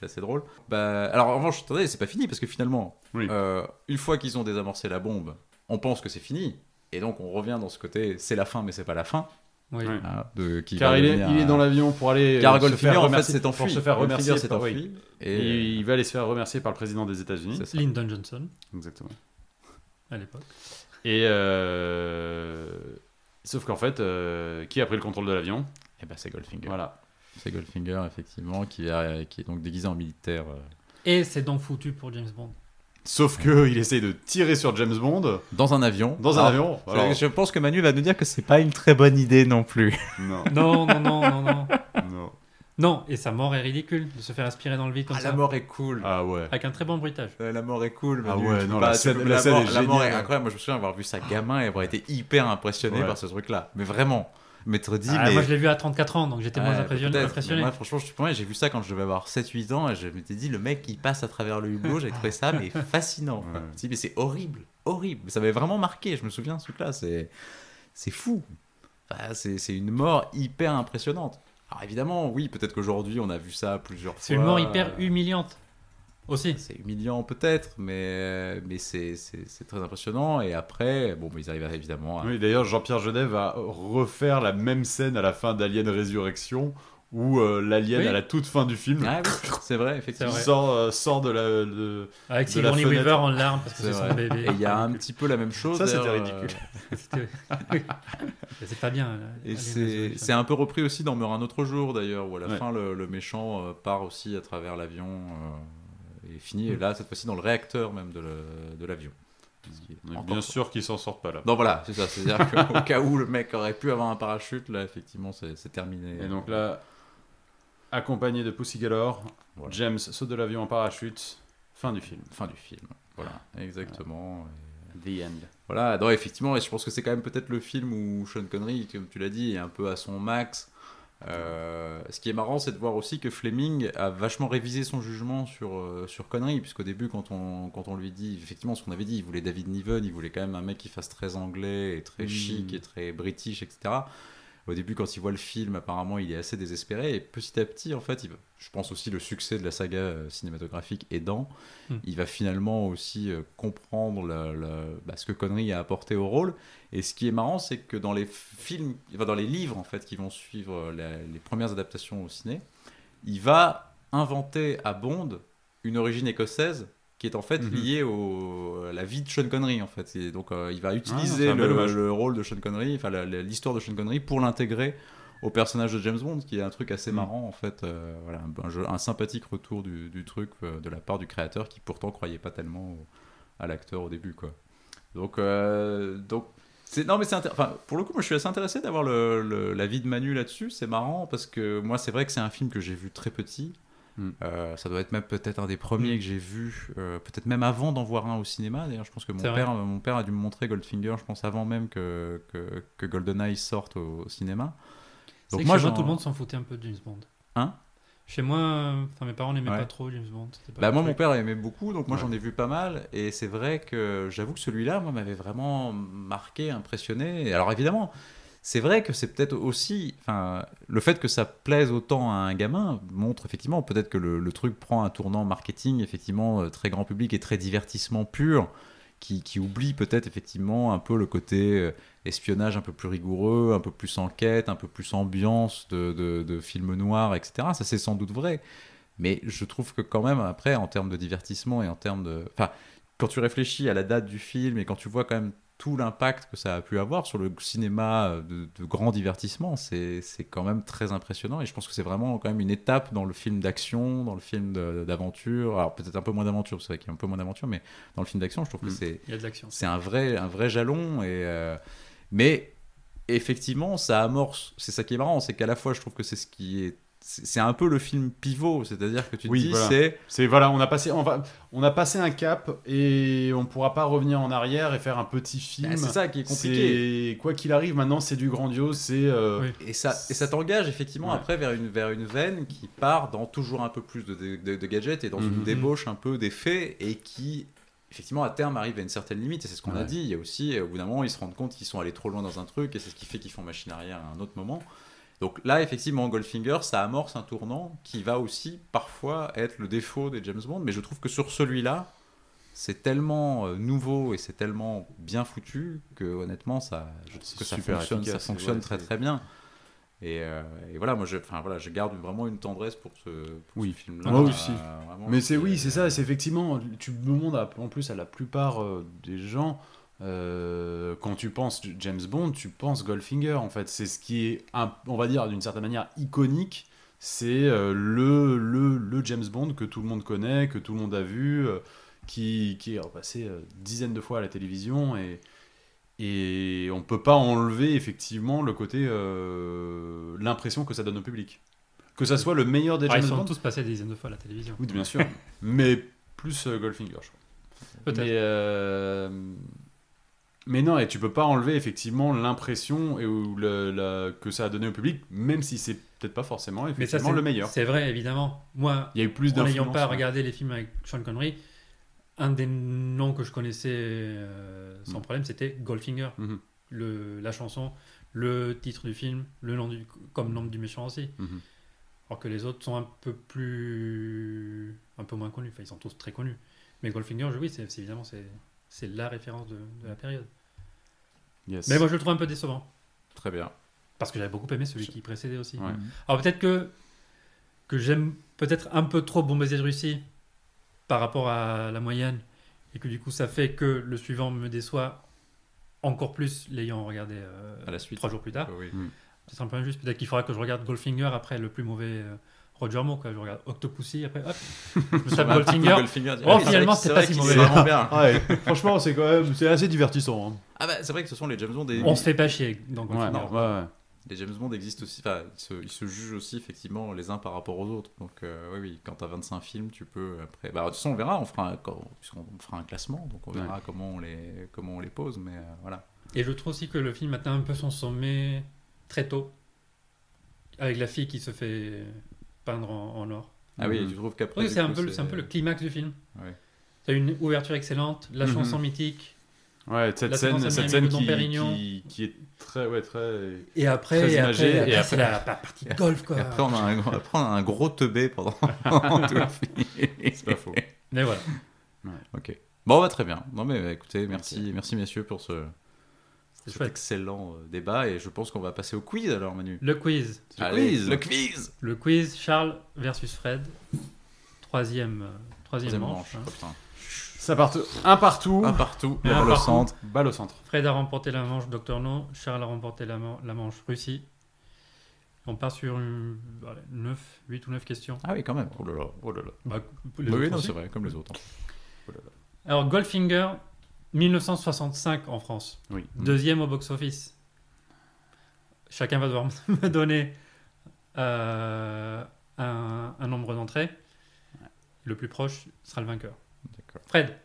assez, drôle bah, alors en revanche attendez c'est pas fini parce que finalement Oui. euh, une fois qu'ils ont désamorcé la bombe on pense que c'est fini et donc on revient dans ce côté c'est la fin mais c'est pas la fin Oui. Hein, de, qui Car il est, il dans l'avion pour aller. car euh, se Goldfinger faire en fait remercier- s'est enfui Pour se faire remercier. par- oui. Et et il va aller se faire remercier par le président des États-Unis. Lyndon Johnson, Exactement. à l'époque. Et euh, sauf qu'en fait, euh, qui a pris le contrôle de l'avion? Et bah c'est Goldfinger Voilà. c'est Goldfinger effectivement qui, a- qui est donc déguisé en militaire euh, Et c'est donc foutu pour James Bond. Sauf que il essaye de tirer sur James Bond dans un avion dans un Alors, avion. Alors, je pense que Manu va nous dire que c'est pas une très bonne idée non plus non, Non, non, non, non, non. Non. Et sa mort est ridicule de se faire aspirer dans le vide comme Ah, ça. la mort est cool Ah ouais. Avec un très bon bruitage. Euh, La mort est cool. Ah Manu. ouais, Tu non, peux la scène- la scène mort, est la mort est incroyable. Moi, je me souviens avoir vu ça gamin et avoir été hyper impressionné Ouais. par ce truc-là. Mais vraiment, m'être dit, Ah, mais. Moi, je l'ai vu à 34 ans, donc j'étais Ouais, moins impressionné. impressionné. Moi, franchement, je, moi, j'ai vu ça quand je devais avoir 7-8 ans et je m'étais dit, le mec qui passe à travers le hublot, j'ai trouvé ça mais [laughs] fascinant. Ouais. Je me suis dit, mais c'est horrible, horrible. Ça m'avait vraiment marqué. Je me souviens de ce truc-là. C'est, c'est fou. Enfin, c'est, c'est une mort hyper impressionnante. Alors évidemment, oui, peut-être qu'aujourd'hui, on a vu ça plusieurs fois. C'est une mort hyper humiliante. Aussi. C'est humiliant peut-être, mais, mais c'est, très impressionnant. Et après, bon, ils arrivent à- évidemment à... Oui, d'ailleurs, Jean-Pierre Jeunet va refaire la même scène à la fin d'Alien Résurrection, où euh, l'alien, Oui. à la toute fin du film, Ah oui, [laughs] c'est vrai, effectivement. Vrai. sort, euh, sort de la. de- Avec De la Sigourney fenêtre. Weaver en larmes parce que C'est son vrai. bébé. Et il y a un petit peu la même chose. Ça, c'était ridicule. [laughs] C'était- oui. c'est pas bien. là, Et c'est, un peu repris aussi dans Meurt un autre jour d'ailleurs, où à la Ouais. fin le, le méchant euh, part aussi à travers l'avion euh, et finit, Mm. et là cette fois-ci dans le réacteur même de, l'avion. On est bien sûr qu'ils s'en sortent pas là. Non voilà, c'est ça, c'est-à-dire [laughs] qu'au cas où le mec aurait pu avoir un parachute, là effectivement c'est, c'est terminé. Et donc là, accompagné de Pussy Galore, Voilà. James saute de l'avion en parachute, fin du film. Fin du film. Voilà, exactement. Et- The end. Voilà, non, effectivement, et je pense que c'est quand même peut-être le film où Sean Connery, comme tu l'as dit, est un peu à son max. Euh, ce qui est marrant, c'est de voir aussi que Fleming a vachement révisé son jugement sur, euh, sur Connery, puisqu'au début, quand on, quand on lui dit, effectivement, ce qu'on avait dit, il voulait David Niven, il voulait quand même un mec qui fasse très anglais, et très Mm. chic, et très british, etc. Au début, quand il voit le film, apparemment, il est assez désespéré, et petit à petit, en fait, il va- je pense aussi le succès de la saga euh, cinématographique aidant, Mm. il va finalement aussi euh, comprendre la- la- bah, ce que Connery a apporté au rôle. Et ce qui est marrant, c'est que dans les films, enfin, dans les livres en fait, qui vont suivre euh, la- les premières adaptations au ciné, il va inventer à Bond une origine écossaise qui est en fait Mhm. liée au, à la vie de Sean Connery en fait. Et donc euh, il va c'est utiliser le, rôle de Sean Connery, enfin l'histoire de Sean Connery pour l'intégrer au personnage de James Bond, qui est un truc assez Mhm. marrant en fait, euh, voilà, un, un jeu- un sympathique retour du, du truc euh, de la part du créateur qui pourtant croyait pas tellement au- à l'acteur au début quoi. Donc euh, donc non mais c'est enfin pour le coup moi je suis assez intéressé d'avoir le, le- la vie de Manu là-dessus, c'est marrant parce que moi c'est vrai que c'est un film que j'ai vu très petit. Mm. Euh, ça doit être même peut-être un des premiers Mm. que j'ai vu, euh, peut-être même avant d'en voir un au cinéma. D'ailleurs, je pense que mon vrai. père, mon père a dû me montrer Goldfinger, je pense avant même que, que, que GoldenEye sorte au, au cinéma. Donc que moi, chez moi, j'en- tout le monde s'en foutait un peu de James Bond. Hein? Chez moi, euh, enfin mes parents n'aimaient Ouais. pas trop James Bond. pas Bah, moi, mon père aimait beaucoup, donc moi Ouais. j'en ai vu pas mal. Et c'est vrai que j'avoue que celui-là, moi, m'avait vraiment marqué, impressionné. Et alors évidemment, c'est vrai que c'est peut-être aussi. Enfin, le fait que ça plaise autant à un gamin montre effectivement peut-être que le, truc prend un tournant marketing, effectivement, euh, très grand public et très divertissement pur. Qui, qui oublie peut-être effectivement un peu le côté euh, espionnage un peu plus rigoureux, un peu plus enquête, un peu plus ambiance de, de, de film noir, etc. Ça c'est sans doute vrai. Mais je trouve que quand même, après, en termes de divertissement et en termes de... Enfin, quand tu réfléchis à la date du film et quand tu vois quand même tout l'impact que ça a pu avoir sur le cinéma euh, de, de grand divertissement, c'est quand même très impressionnant. Et je pense que c'est vraiment quand même une étape dans le film d'action, dans le film d'aventure. Alors peut-être un peu moins d'aventure, c'est vrai qu'il y a un peu moins d'aventure, mais dans le film d'action, je trouve que Mm. c'est c'est un vrai, un vrai jalon. Et, euh, mais effectivement, ça amorce. C'est ça qui est marrant, c'est qu'à la fois, je trouve que c'est ce qui est c'est un peu le film pivot, c'est-à-dire que tu te Oui, dis, voilà. c'est C'est voilà, on a passé, on va, on a passé un cap et on pourra pas revenir en arrière et faire un petit film. Bah, c'est ça qui est compliqué. C'est- Quoi qu'il arrive, maintenant c'est du grandiose, c'est. euh, Oui. Et ça, et ça t'engage effectivement Ouais. après vers une, vers une veine qui part dans toujours un peu plus de, de- de- de gadgets et dans Mhm. une débauche un peu d'effets et qui effectivement à terme arrive à une certaine limite et c'est ce qu'on a dit. Il y a aussi au bout d'un moment ils se rendent compte qu'ils sont allés trop loin dans un truc et c'est ce qui fait qu'ils font machine arrière à un autre moment. Donc là effectivement Goldfinger ça amorce un tournant qui va aussi parfois être le défaut des James Bond mais je trouve que sur celui-là c'est tellement euh, nouveau et c'est tellement bien foutu que honnêtement ça je trouve C'est que ça fonctionne, ça efficace, fonctionne ouais, très très bien. Et, euh, et voilà, moi je, enfin, voilà, je garde vraiment une tendresse pour ce, pour Oui. ce film-là. Moi Euh, aussi. vraiment, Mais c'est oui, c'est ça, c'est effectivement, tu demandes à- en plus à la plupart euh, des gens, euh, quand tu penses James Bond, tu penses Goldfinger en fait. C'est ce qui est, on va dire d'une certaine manière, iconique. C'est euh, le, le, le James Bond que tout le monde connaît, que tout le monde a vu, euh, qui, qui est repassé dizaines de fois à la télévision et, et on peut pas enlever effectivement le côté, euh, l'impression que ça donne au public. Que ça soit le meilleur des Ah, ils James sont Bond. tous passés des dizaines de fois à la télévision. Oui, bien sûr. mais plus Goldfinger, je crois. Peut-être. Mais, euh, mais non, et tu peux pas enlever effectivement l'impression et ou le- la- que ça a donné au public, même si c'est peut-être pas forcément Mais ça, effectivement le meilleur. C'est vrai, évidemment. Moi, Il y a eu plus en n'ayant pas ouais. regardé les films avec Sean Connery, un des noms que je connaissais euh, sans Mm. problème, c'était Goldfinger. Mhm. Le, la chanson, le titre du film, le nom du, comme nom du méchant aussi. Mhm. Alors que les autres sont un peu plus. un peu moins connus. Enfin, ils sont tous très connus. Mais Goldfinger, oui, c'est c'est évidemment c'est c'est la référence de, de la période. Yes. Mais moi, je le trouve un peu décevant. Très bien. Parce que j'avais beaucoup aimé celui qui précédait aussi. Ouais. Alors peut-être que, que j'aime peut-être un peu trop baiser de Russie par rapport à la moyenne et que du coup ça fait que le suivant me déçoit encore plus l'ayant regardé euh, À la suite. trois jours plus tard. Oui. C'est un peu injuste. Peut-être qu'il faudra que je regarde Goldfinger après le plus mauvais euh, Roger Moore. Quoi. Je regarde Octopussy après hop, [laughs] je me tape Goldfinger. Goldfinger. Oh, finalement, c'était pas si mauvais. est vraiment bien. [laughs] Ouais, franchement, c'est quand même c'est assez divertissant. hein. Ah bah, c'est vrai que ce sont les James Bond. Des... On se fait pas chier dans Ouais, non, ouais, ouais. Les James Bond existent aussi, enfin, ils se, ils se jugent aussi effectivement les uns par rapport aux autres. Donc, euh, oui, oui, quand tu as 25 films, tu peux après. Bah, de toute façon, on verra, on fera un, quand- puisqu'on fera un classement, donc on verra comment, on les, comment on les pose, mais euh, voilà. Et je trouve aussi que le film atteint un peu son sommet très tôt. Avec la fille qui se fait peindre en, en or. Ah oui, Mhm. tu trouves qu'après. Oui, c'est un, peu, un peu le climax du film. Ouais. T'as une ouverture excellente, la Mhm. chanson mythique, Ouais, cette scène, cette scène qui, qui, qui est très, ouais, très. et après, Très et après, et après, c'est la, la partie de golf, quoi. Et après, on a un, après, on a un gros teubé pendant, [laughs] tout le film. C'est pas faux. Mais voilà. Ok. Bon, bah, très bien. Non, mais bah, écoutez, merci, merci messieurs pour ce, cet chouette. excellent euh, débat. Et je pense qu'on va passer au quiz alors, Manu. Le quiz. Le Allez, quiz. Le quiz Le quiz, Charles versus Fred. Troisième, euh, troisième, Troisième manche. manche. hein. Oh. Ça part un partout. Un partout, Et un balle au partout. centre. Balle au centre. Fred a remporté la manche Docteur No, Charles a remporté la, man- la manche Russie. On part sur une, allez, 9, 8 ou 9 questions. Ah oui, quand même. Oh là là, oh là là. Bah, les Oui, c'est vrai, comme les autres. Alors, Goldfinger, 1965 en France. Oui. Deuxième au box-office. Chacun va devoir [laughs] me donner euh, un, un nombre d'entrées. Le plus proche sera le vainqueur. Fred.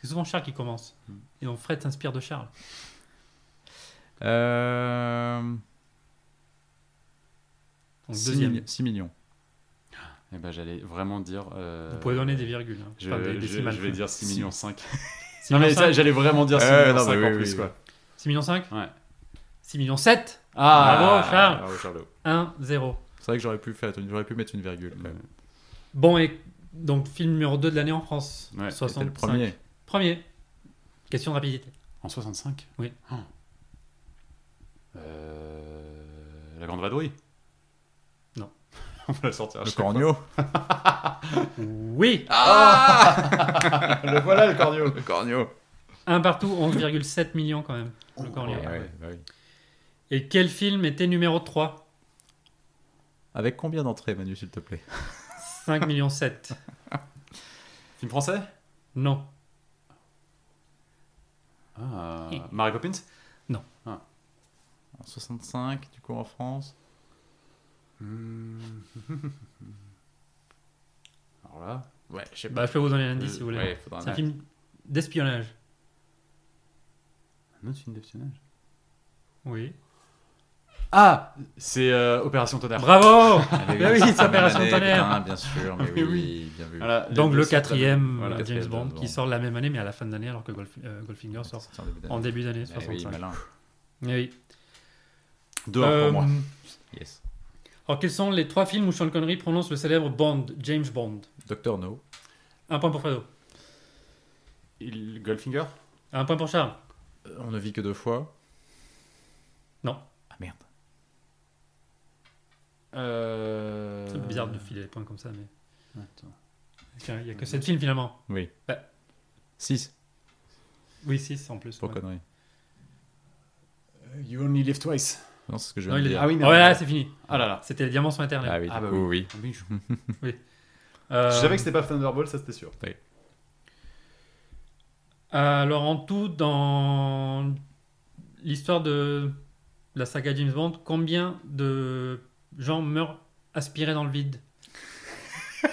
C'est souvent Charles qui commence. Hmm. Et donc Fred s'inspire de Charles. Euh... Donc 6, deuxième. 6 millions. Eh ben, j'allais vraiment dire. euh, Vous pouvez donner des virgules. hein. Je, Enfin, des je- vais dire 6 Si. millions 5. [laughs] [laughs] 6 Non, mais millions ça, 5 j'allais vraiment dire 6 Euh, millions non, 5 mais en plus, oui, quoi. 6 millions 5 Ouais. 6 millions 7 Ah, Bravo, Charles. Bravo, Charlot. 1, 0. C'est vrai que j'aurais pu, faire, j'aurais pu mettre une virgule. Bon, et donc film numéro 2 de l'année en France. Ouais, C'était 65. le premier. Premier. Question de rapidité. En 65 Oui. Oh. Euh, La Grande Vadrouille. On va la sortir à Le corneau. [laughs] Oui [laughs] Le voilà, le corneau. Le corneau. Un partout, 11,7 millions quand même. Le corneau. Ouais, ouais, bah oui. Et quel film était numéro 3 Avec combien d'entrées, Manu, s'il te plaît? 5 millions 7. [laughs] Film français? Non. Ah, Mary Poppins? En 65, du coup, en France. [laughs] Alors là, Ouais, je sais Bah, je peux vous donner un indice si vous voulez. Ouais, faudra C'est un film d'espionnage. un autre film d'espionnage. Oui. Ah, c'est euh, Opération Tonnerre. Bravo [laughs] Ah, Bah oui, c'est Opération année, Tonnerre. putain, bien sûr, mais [laughs] Mais oui, oui. bien vu. Voilà, Donc le quatrième. Voilà. euh, quatrième James Bond qui sort la même année mais à la fin d'année alors que Golf- euh, Goldfinger sort en début d'année. en début d'année Eh oui, 65. malin. Eh oui. Euh, pour moi. Yes. Alors quels sont les trois films où Sean Connery prononce le célèbre Bond, James Bond? Doctor No. Un point pour Fredo. Il... Goldfinger? Un point pour Charles. Euh, On ne vit que deux fois. Non. Ah merde. euh... C'est bizarre de filer les points comme ça mais Attends. Il y a que sept films finalement? Oui. Bah. 6 Oui, 6 en plus. pour ouais. conneries. You Only Live Twice. Non, c'est ce que je Non, est- dire. Ah oui, Oh, là, c'est fini. Ah là là. C'était les diamants sur internet. Ah oui, Ah bah coup, [laughs] oui. Euh, je savais que c'était pas Thunderbolt, ça c'était sûr. Alors en tout, dans l'histoire de la saga James Bond, combien de gens meurent aspirés dans le vide? [laughs]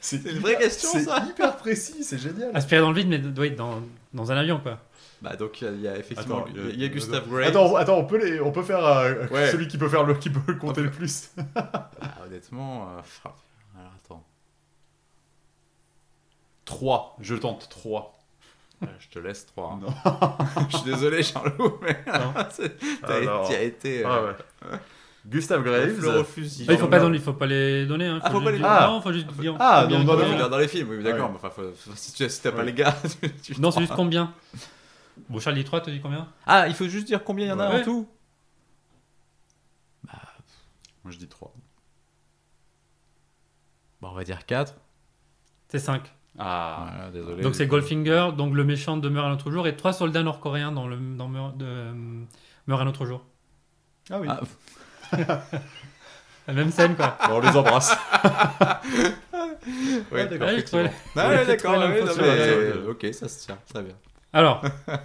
C'est une vraie question, ça. hyper précis, c'est génial. Aspirés dans le vide, mais doit être dans, dans un avion, quoi. Bah donc il y a- il y a effectivement Attends, il y a Gustave Gray. Attends, attends, on peut, les, on peut faire euh, Ouais. celui qui peut faire le, qui peut compter le plus. [laughs] Ah, honnêtement, euh. Alors attends. 3, je tente 3. Euh, Je te laisse 3. Non. [laughs] je suis désolé Charlot, mais Non. [laughs] t'y as été. Ah euh, ouais. Gustave Graves. le refuse. Ah, il faut pas, donner- il faut pas les donner. Hein. Ah, faut pas les donner. Ah. Non, faut juste dire. Ah, Non, faut dire dans les films, oui, d'accord, Ouais. mais enfin, faut- faut- si tu si t'as pas Ouais. les gars. tu- tu- Non, c'est juste combien. Bon, Charles dit 3, tu dis combien? Ah, il faut juste dire combien il y en a Ouais. en tout Moi je dis 3. Bon, on va dire 4. C'est 5. Ah. Voilà, désolé. Donc c'est Goldfinger, donc le méchant demeure un autre jour, et trois soldats nord-coréens dans le dans Meur- de, euh, meurent un autre jour. Ah oui. Ah, [laughs] La même scène, quoi. Bon, on les embrasse. [laughs] oui, Ah, d'accord, Ouais, je trouvais- Ah, Ouais, ouais, d'accord, ouais, non, mais, la- euh, ok, ça se tient, très bien. Alors. [laughs]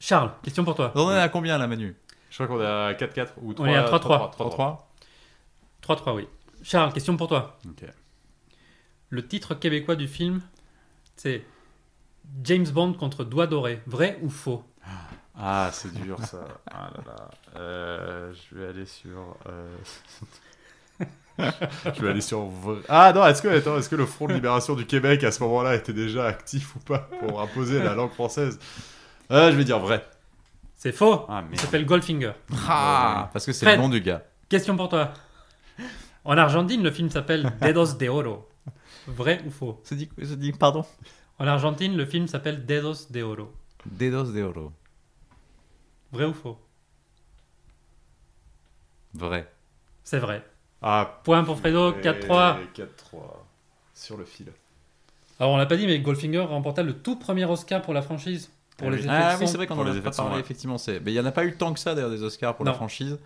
Charles, question pour toi. On en est à combien là, Manu? Je crois qu'on est à 4-4 ou 3. On est à 3-3. 3-3 3-3, oui. Charles, question pour toi. Ok. Le titre québécois du film, c'est James Bond contre Doigt Doré. Vrai ou faux? Ah, c'est dur ça. Ah là là. Euh, je vais aller sur. euh, [laughs] [laughs] je vais aller sur. Ah non, est-ce que, attends, est-ce que le Front de libération du Québec à ce moment-là était déjà actif ou pas pour imposer la langue française? Ah, Je vais dire vrai. C'est faux. Ah Il s'appelle Goldfinger. Ah, parce que c'est Fred. le nom du gars. Question pour toi. En Argentine, le film s'appelle [laughs] Dedos de Oro. Vrai ou faux? Se dit, se dit pardon En Argentine, le film s'appelle Dedos de Oro. Dedos de Oro. Vrai ou faux? Vrai. C'est vrai. Ah, Point pour Fredo, 4-3. 4-3. Sur le fil. Alors on l'a pas dit, mais Goldfinger remporta le tout premier Oscar pour la franchise. Pour Ah les oui. effets Ah de oui, c'est vrai qu'on en a pas parlé, ouais. effectivement. c'est- Mais il n'y en a pas eu tant que ça d'ailleurs des Oscars pour la franchise.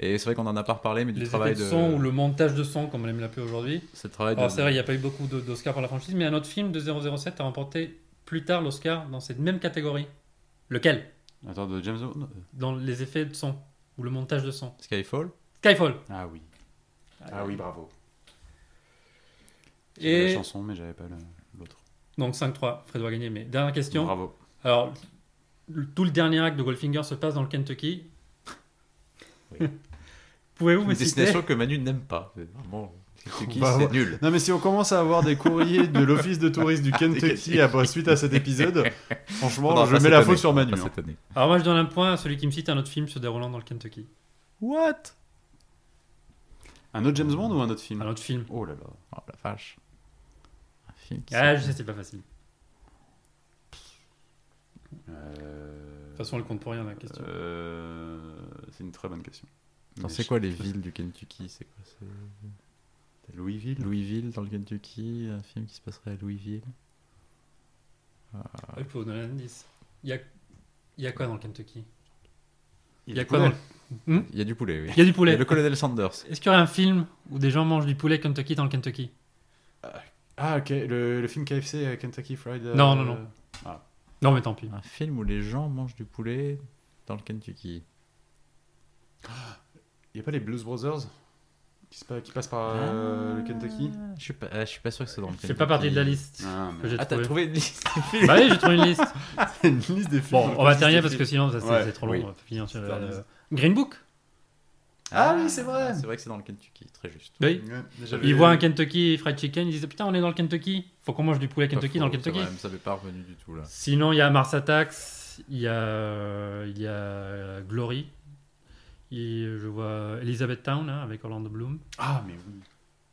Et c'est vrai qu'on en a pas reparlé, mais du Les travail effets de de. son ou le montage de son, comme on aime l'appeler aujourd'hui. C'est le travail de. Alors c'est vrai, il n'y a pas eu beaucoup d'Oscars pour la franchise, mais un autre film de 007 a remporté plus tard l'Oscar dans cette même catégorie. Lequel? Attends, de James Bond? Dans les effets de son ou le montage de son. Skyfall? Skyfall. Ah oui. Ah oui, bravo. Et- J'avais la chanson, mais j'avais pas l'autre. Donc 5-3, Fred va gagner. Mais dernière question. Bravo. Alors, le- tout le dernier acte de Goldfinger se passe dans le Kentucky. Oui. [laughs] Pouvez-vous Une me citer destination que Manu n'aime pas. Vraiment, Kentucky, Bah, c'est nul. Non mais si on commence à avoir des courriers de l'office de tourisme du Kentucky après, suite à cet épisode, franchement, je mets la année, faute sur Manu. hein. cette année. Alors moi je donne un point à celui qui me cite un autre film se déroulant dans le Kentucky. What? Un autre James Bond ou un autre film Un autre film. Oh là là. Oh la vache. Un film qui Ah, je sais, c'est pas facile. Euh, De toute façon, elle compte pour rien la question. euh, C'est une très bonne question. Attends, Mais c'est je- quoi les villes du Kentucky? C'est quoi c'est- Louisville? Louisville dans le Kentucky, un film qui se passerait à Louisville. Ah, je peux vous donner un indice. Il y a, il y a quoi dans le Kentucky? Il Il y a quoi dans le... Il y a du poulet, oui. Il y a du Il y a poulet. le colonel Sanders. Est-ce qu'il y aurait un film où des gens mangent du poulet Kentucky dans le Kentucky? Ah ok, le, le film KFC euh, Kentucky Fried. euh, Non, non, non. Non, mais tant pis. Un film où les gens mangent du poulet dans le Kentucky. Il n'y a pas les Blues Brothers? Qui, se pa- qui passent par euh, le Kentucky Ah, Je suis pas, ah, je suis pas sûr que c'est dans le C'est pas partie de la liste Ah, que j'ai Ah, t'as trouvé une liste [laughs] Bah oui, j'ai trouvé une liste. mais- [laughs] une liste des films. Bon, on va terminer parce que sinon ça, c'est Ouais, c'est trop long. oui. On va finir sur C'est le- tard. Green Book. Ah oui, c'est vrai. C'est vrai que c'est dans le Kentucky, très juste. Oui. Ouais, j'avais- Ils voient un Kentucky Fried Chicken, ils disent putain on est dans le Kentucky. Faut qu'on mange du poulet Kentucky dans le c'est Kentucky. ça m'est pas revenu du tout là. Sinon, il y a Mars Attacks, il y a, euh, il y a euh, Glory, et je vois Elizabeth Town hein, avec Orlando Bloom. Ah, mais oui.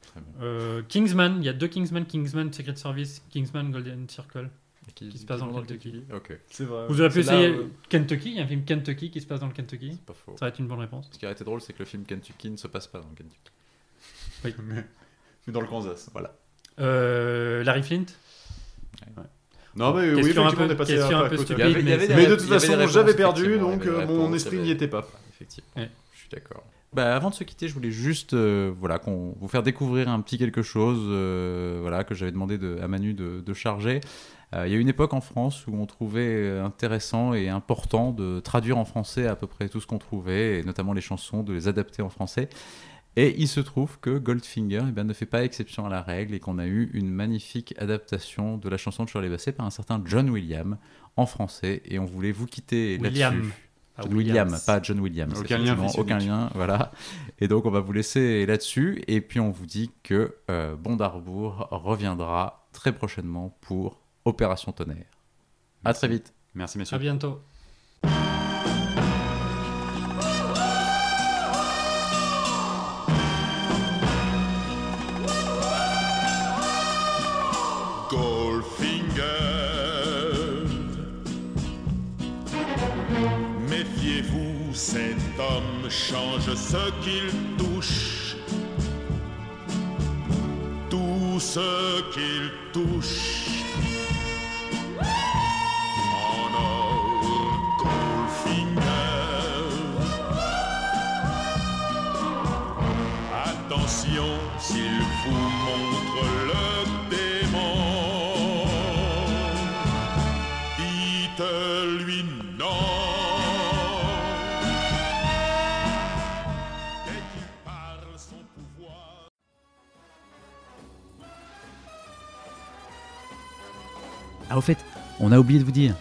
Très bien. Euh, Kingsman, il y a deux Kingsman, Kingsman Secret Service, Kingsman Golden Circle. Qui, Qui se passe dans le le Kentucky. Ok, C'est vrai. Vous aurez pu essayer où- Kentucky, il y a un film Kentucky qui se passe dans le Kentucky. c'est pas faux. Ça va être une bonne réponse. Ce qui aurait été drôle, c'est que le film Kentucky ne se passe pas dans le Kentucky. [laughs] mais, mais dans le Kansas. Voilà. Euh, Larry Flint. Non, mais oui, effectivement, peu- on est passé un peu côté. stupide, mais Mais c'est- de il y toute avait des façon, j'avais perdu, donc avait euh, mon esprit n'y avait- était pas. Effectivement. Ouais. Je suis d'accord. Bah, avant de se quitter, je voulais juste euh, voilà, qu'on, vous faire découvrir un petit quelque chose euh, voilà, que j'avais demandé de- à Manu de, de charger. Euh, il y a une époque en France où on trouvait intéressant et important de traduire en français à peu près tout ce qu'on trouvait, et notamment les chansons, de les adapter en français. Et il se trouve que Goldfinger eh bien, ne fait pas exception à la règle et qu'on a eu une magnifique adaptation de la chanson de Shirley Bassey par un certain John Williams en français. Et on voulait vous quitter William. là-dessus. Ah, John Williams, Williams. pas John Williams. Aucun lien aucun lien, voilà. Et donc on va vous laisser là-dessus, et puis on vous dit que euh, Bondarbourg reviendra très prochainement pour Opération Tonnerre. À Merci. très vite. Merci, À messieurs. bientôt. Change ce qu'il touche. Tout ce qu'il touche. En or, Goldfinger. Attention s'il vous Ah, au fait, on a oublié de vous dire.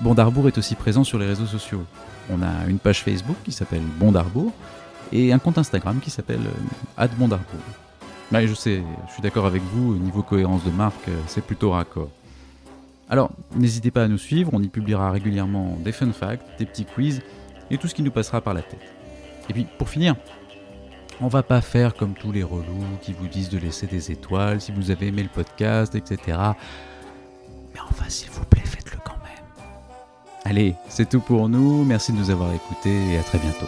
Bondarbourg est aussi présent sur les réseaux sociaux. On a une page Facebook qui s'appelle Bondarbourg et un compte Instagram qui s'appelle euh, @bondarbourg. Ouais, je sais, je suis d'accord avec vous, au niveau cohérence de marque, euh, c'est plutôt raccord. Alors, n'hésitez pas à nous suivre, on y publiera régulièrement des fun facts, des petits quiz et tout ce qui nous passera par la tête. Et puis, pour finir, on va pas faire comme tous les relous qui vous disent de laisser des étoiles si vous avez aimé le podcast, etc. Mais enfin, s'il vous plaît, faites-le quand même. Allez, c'est tout pour nous. Merci de nous avoir écoutés et à très bientôt.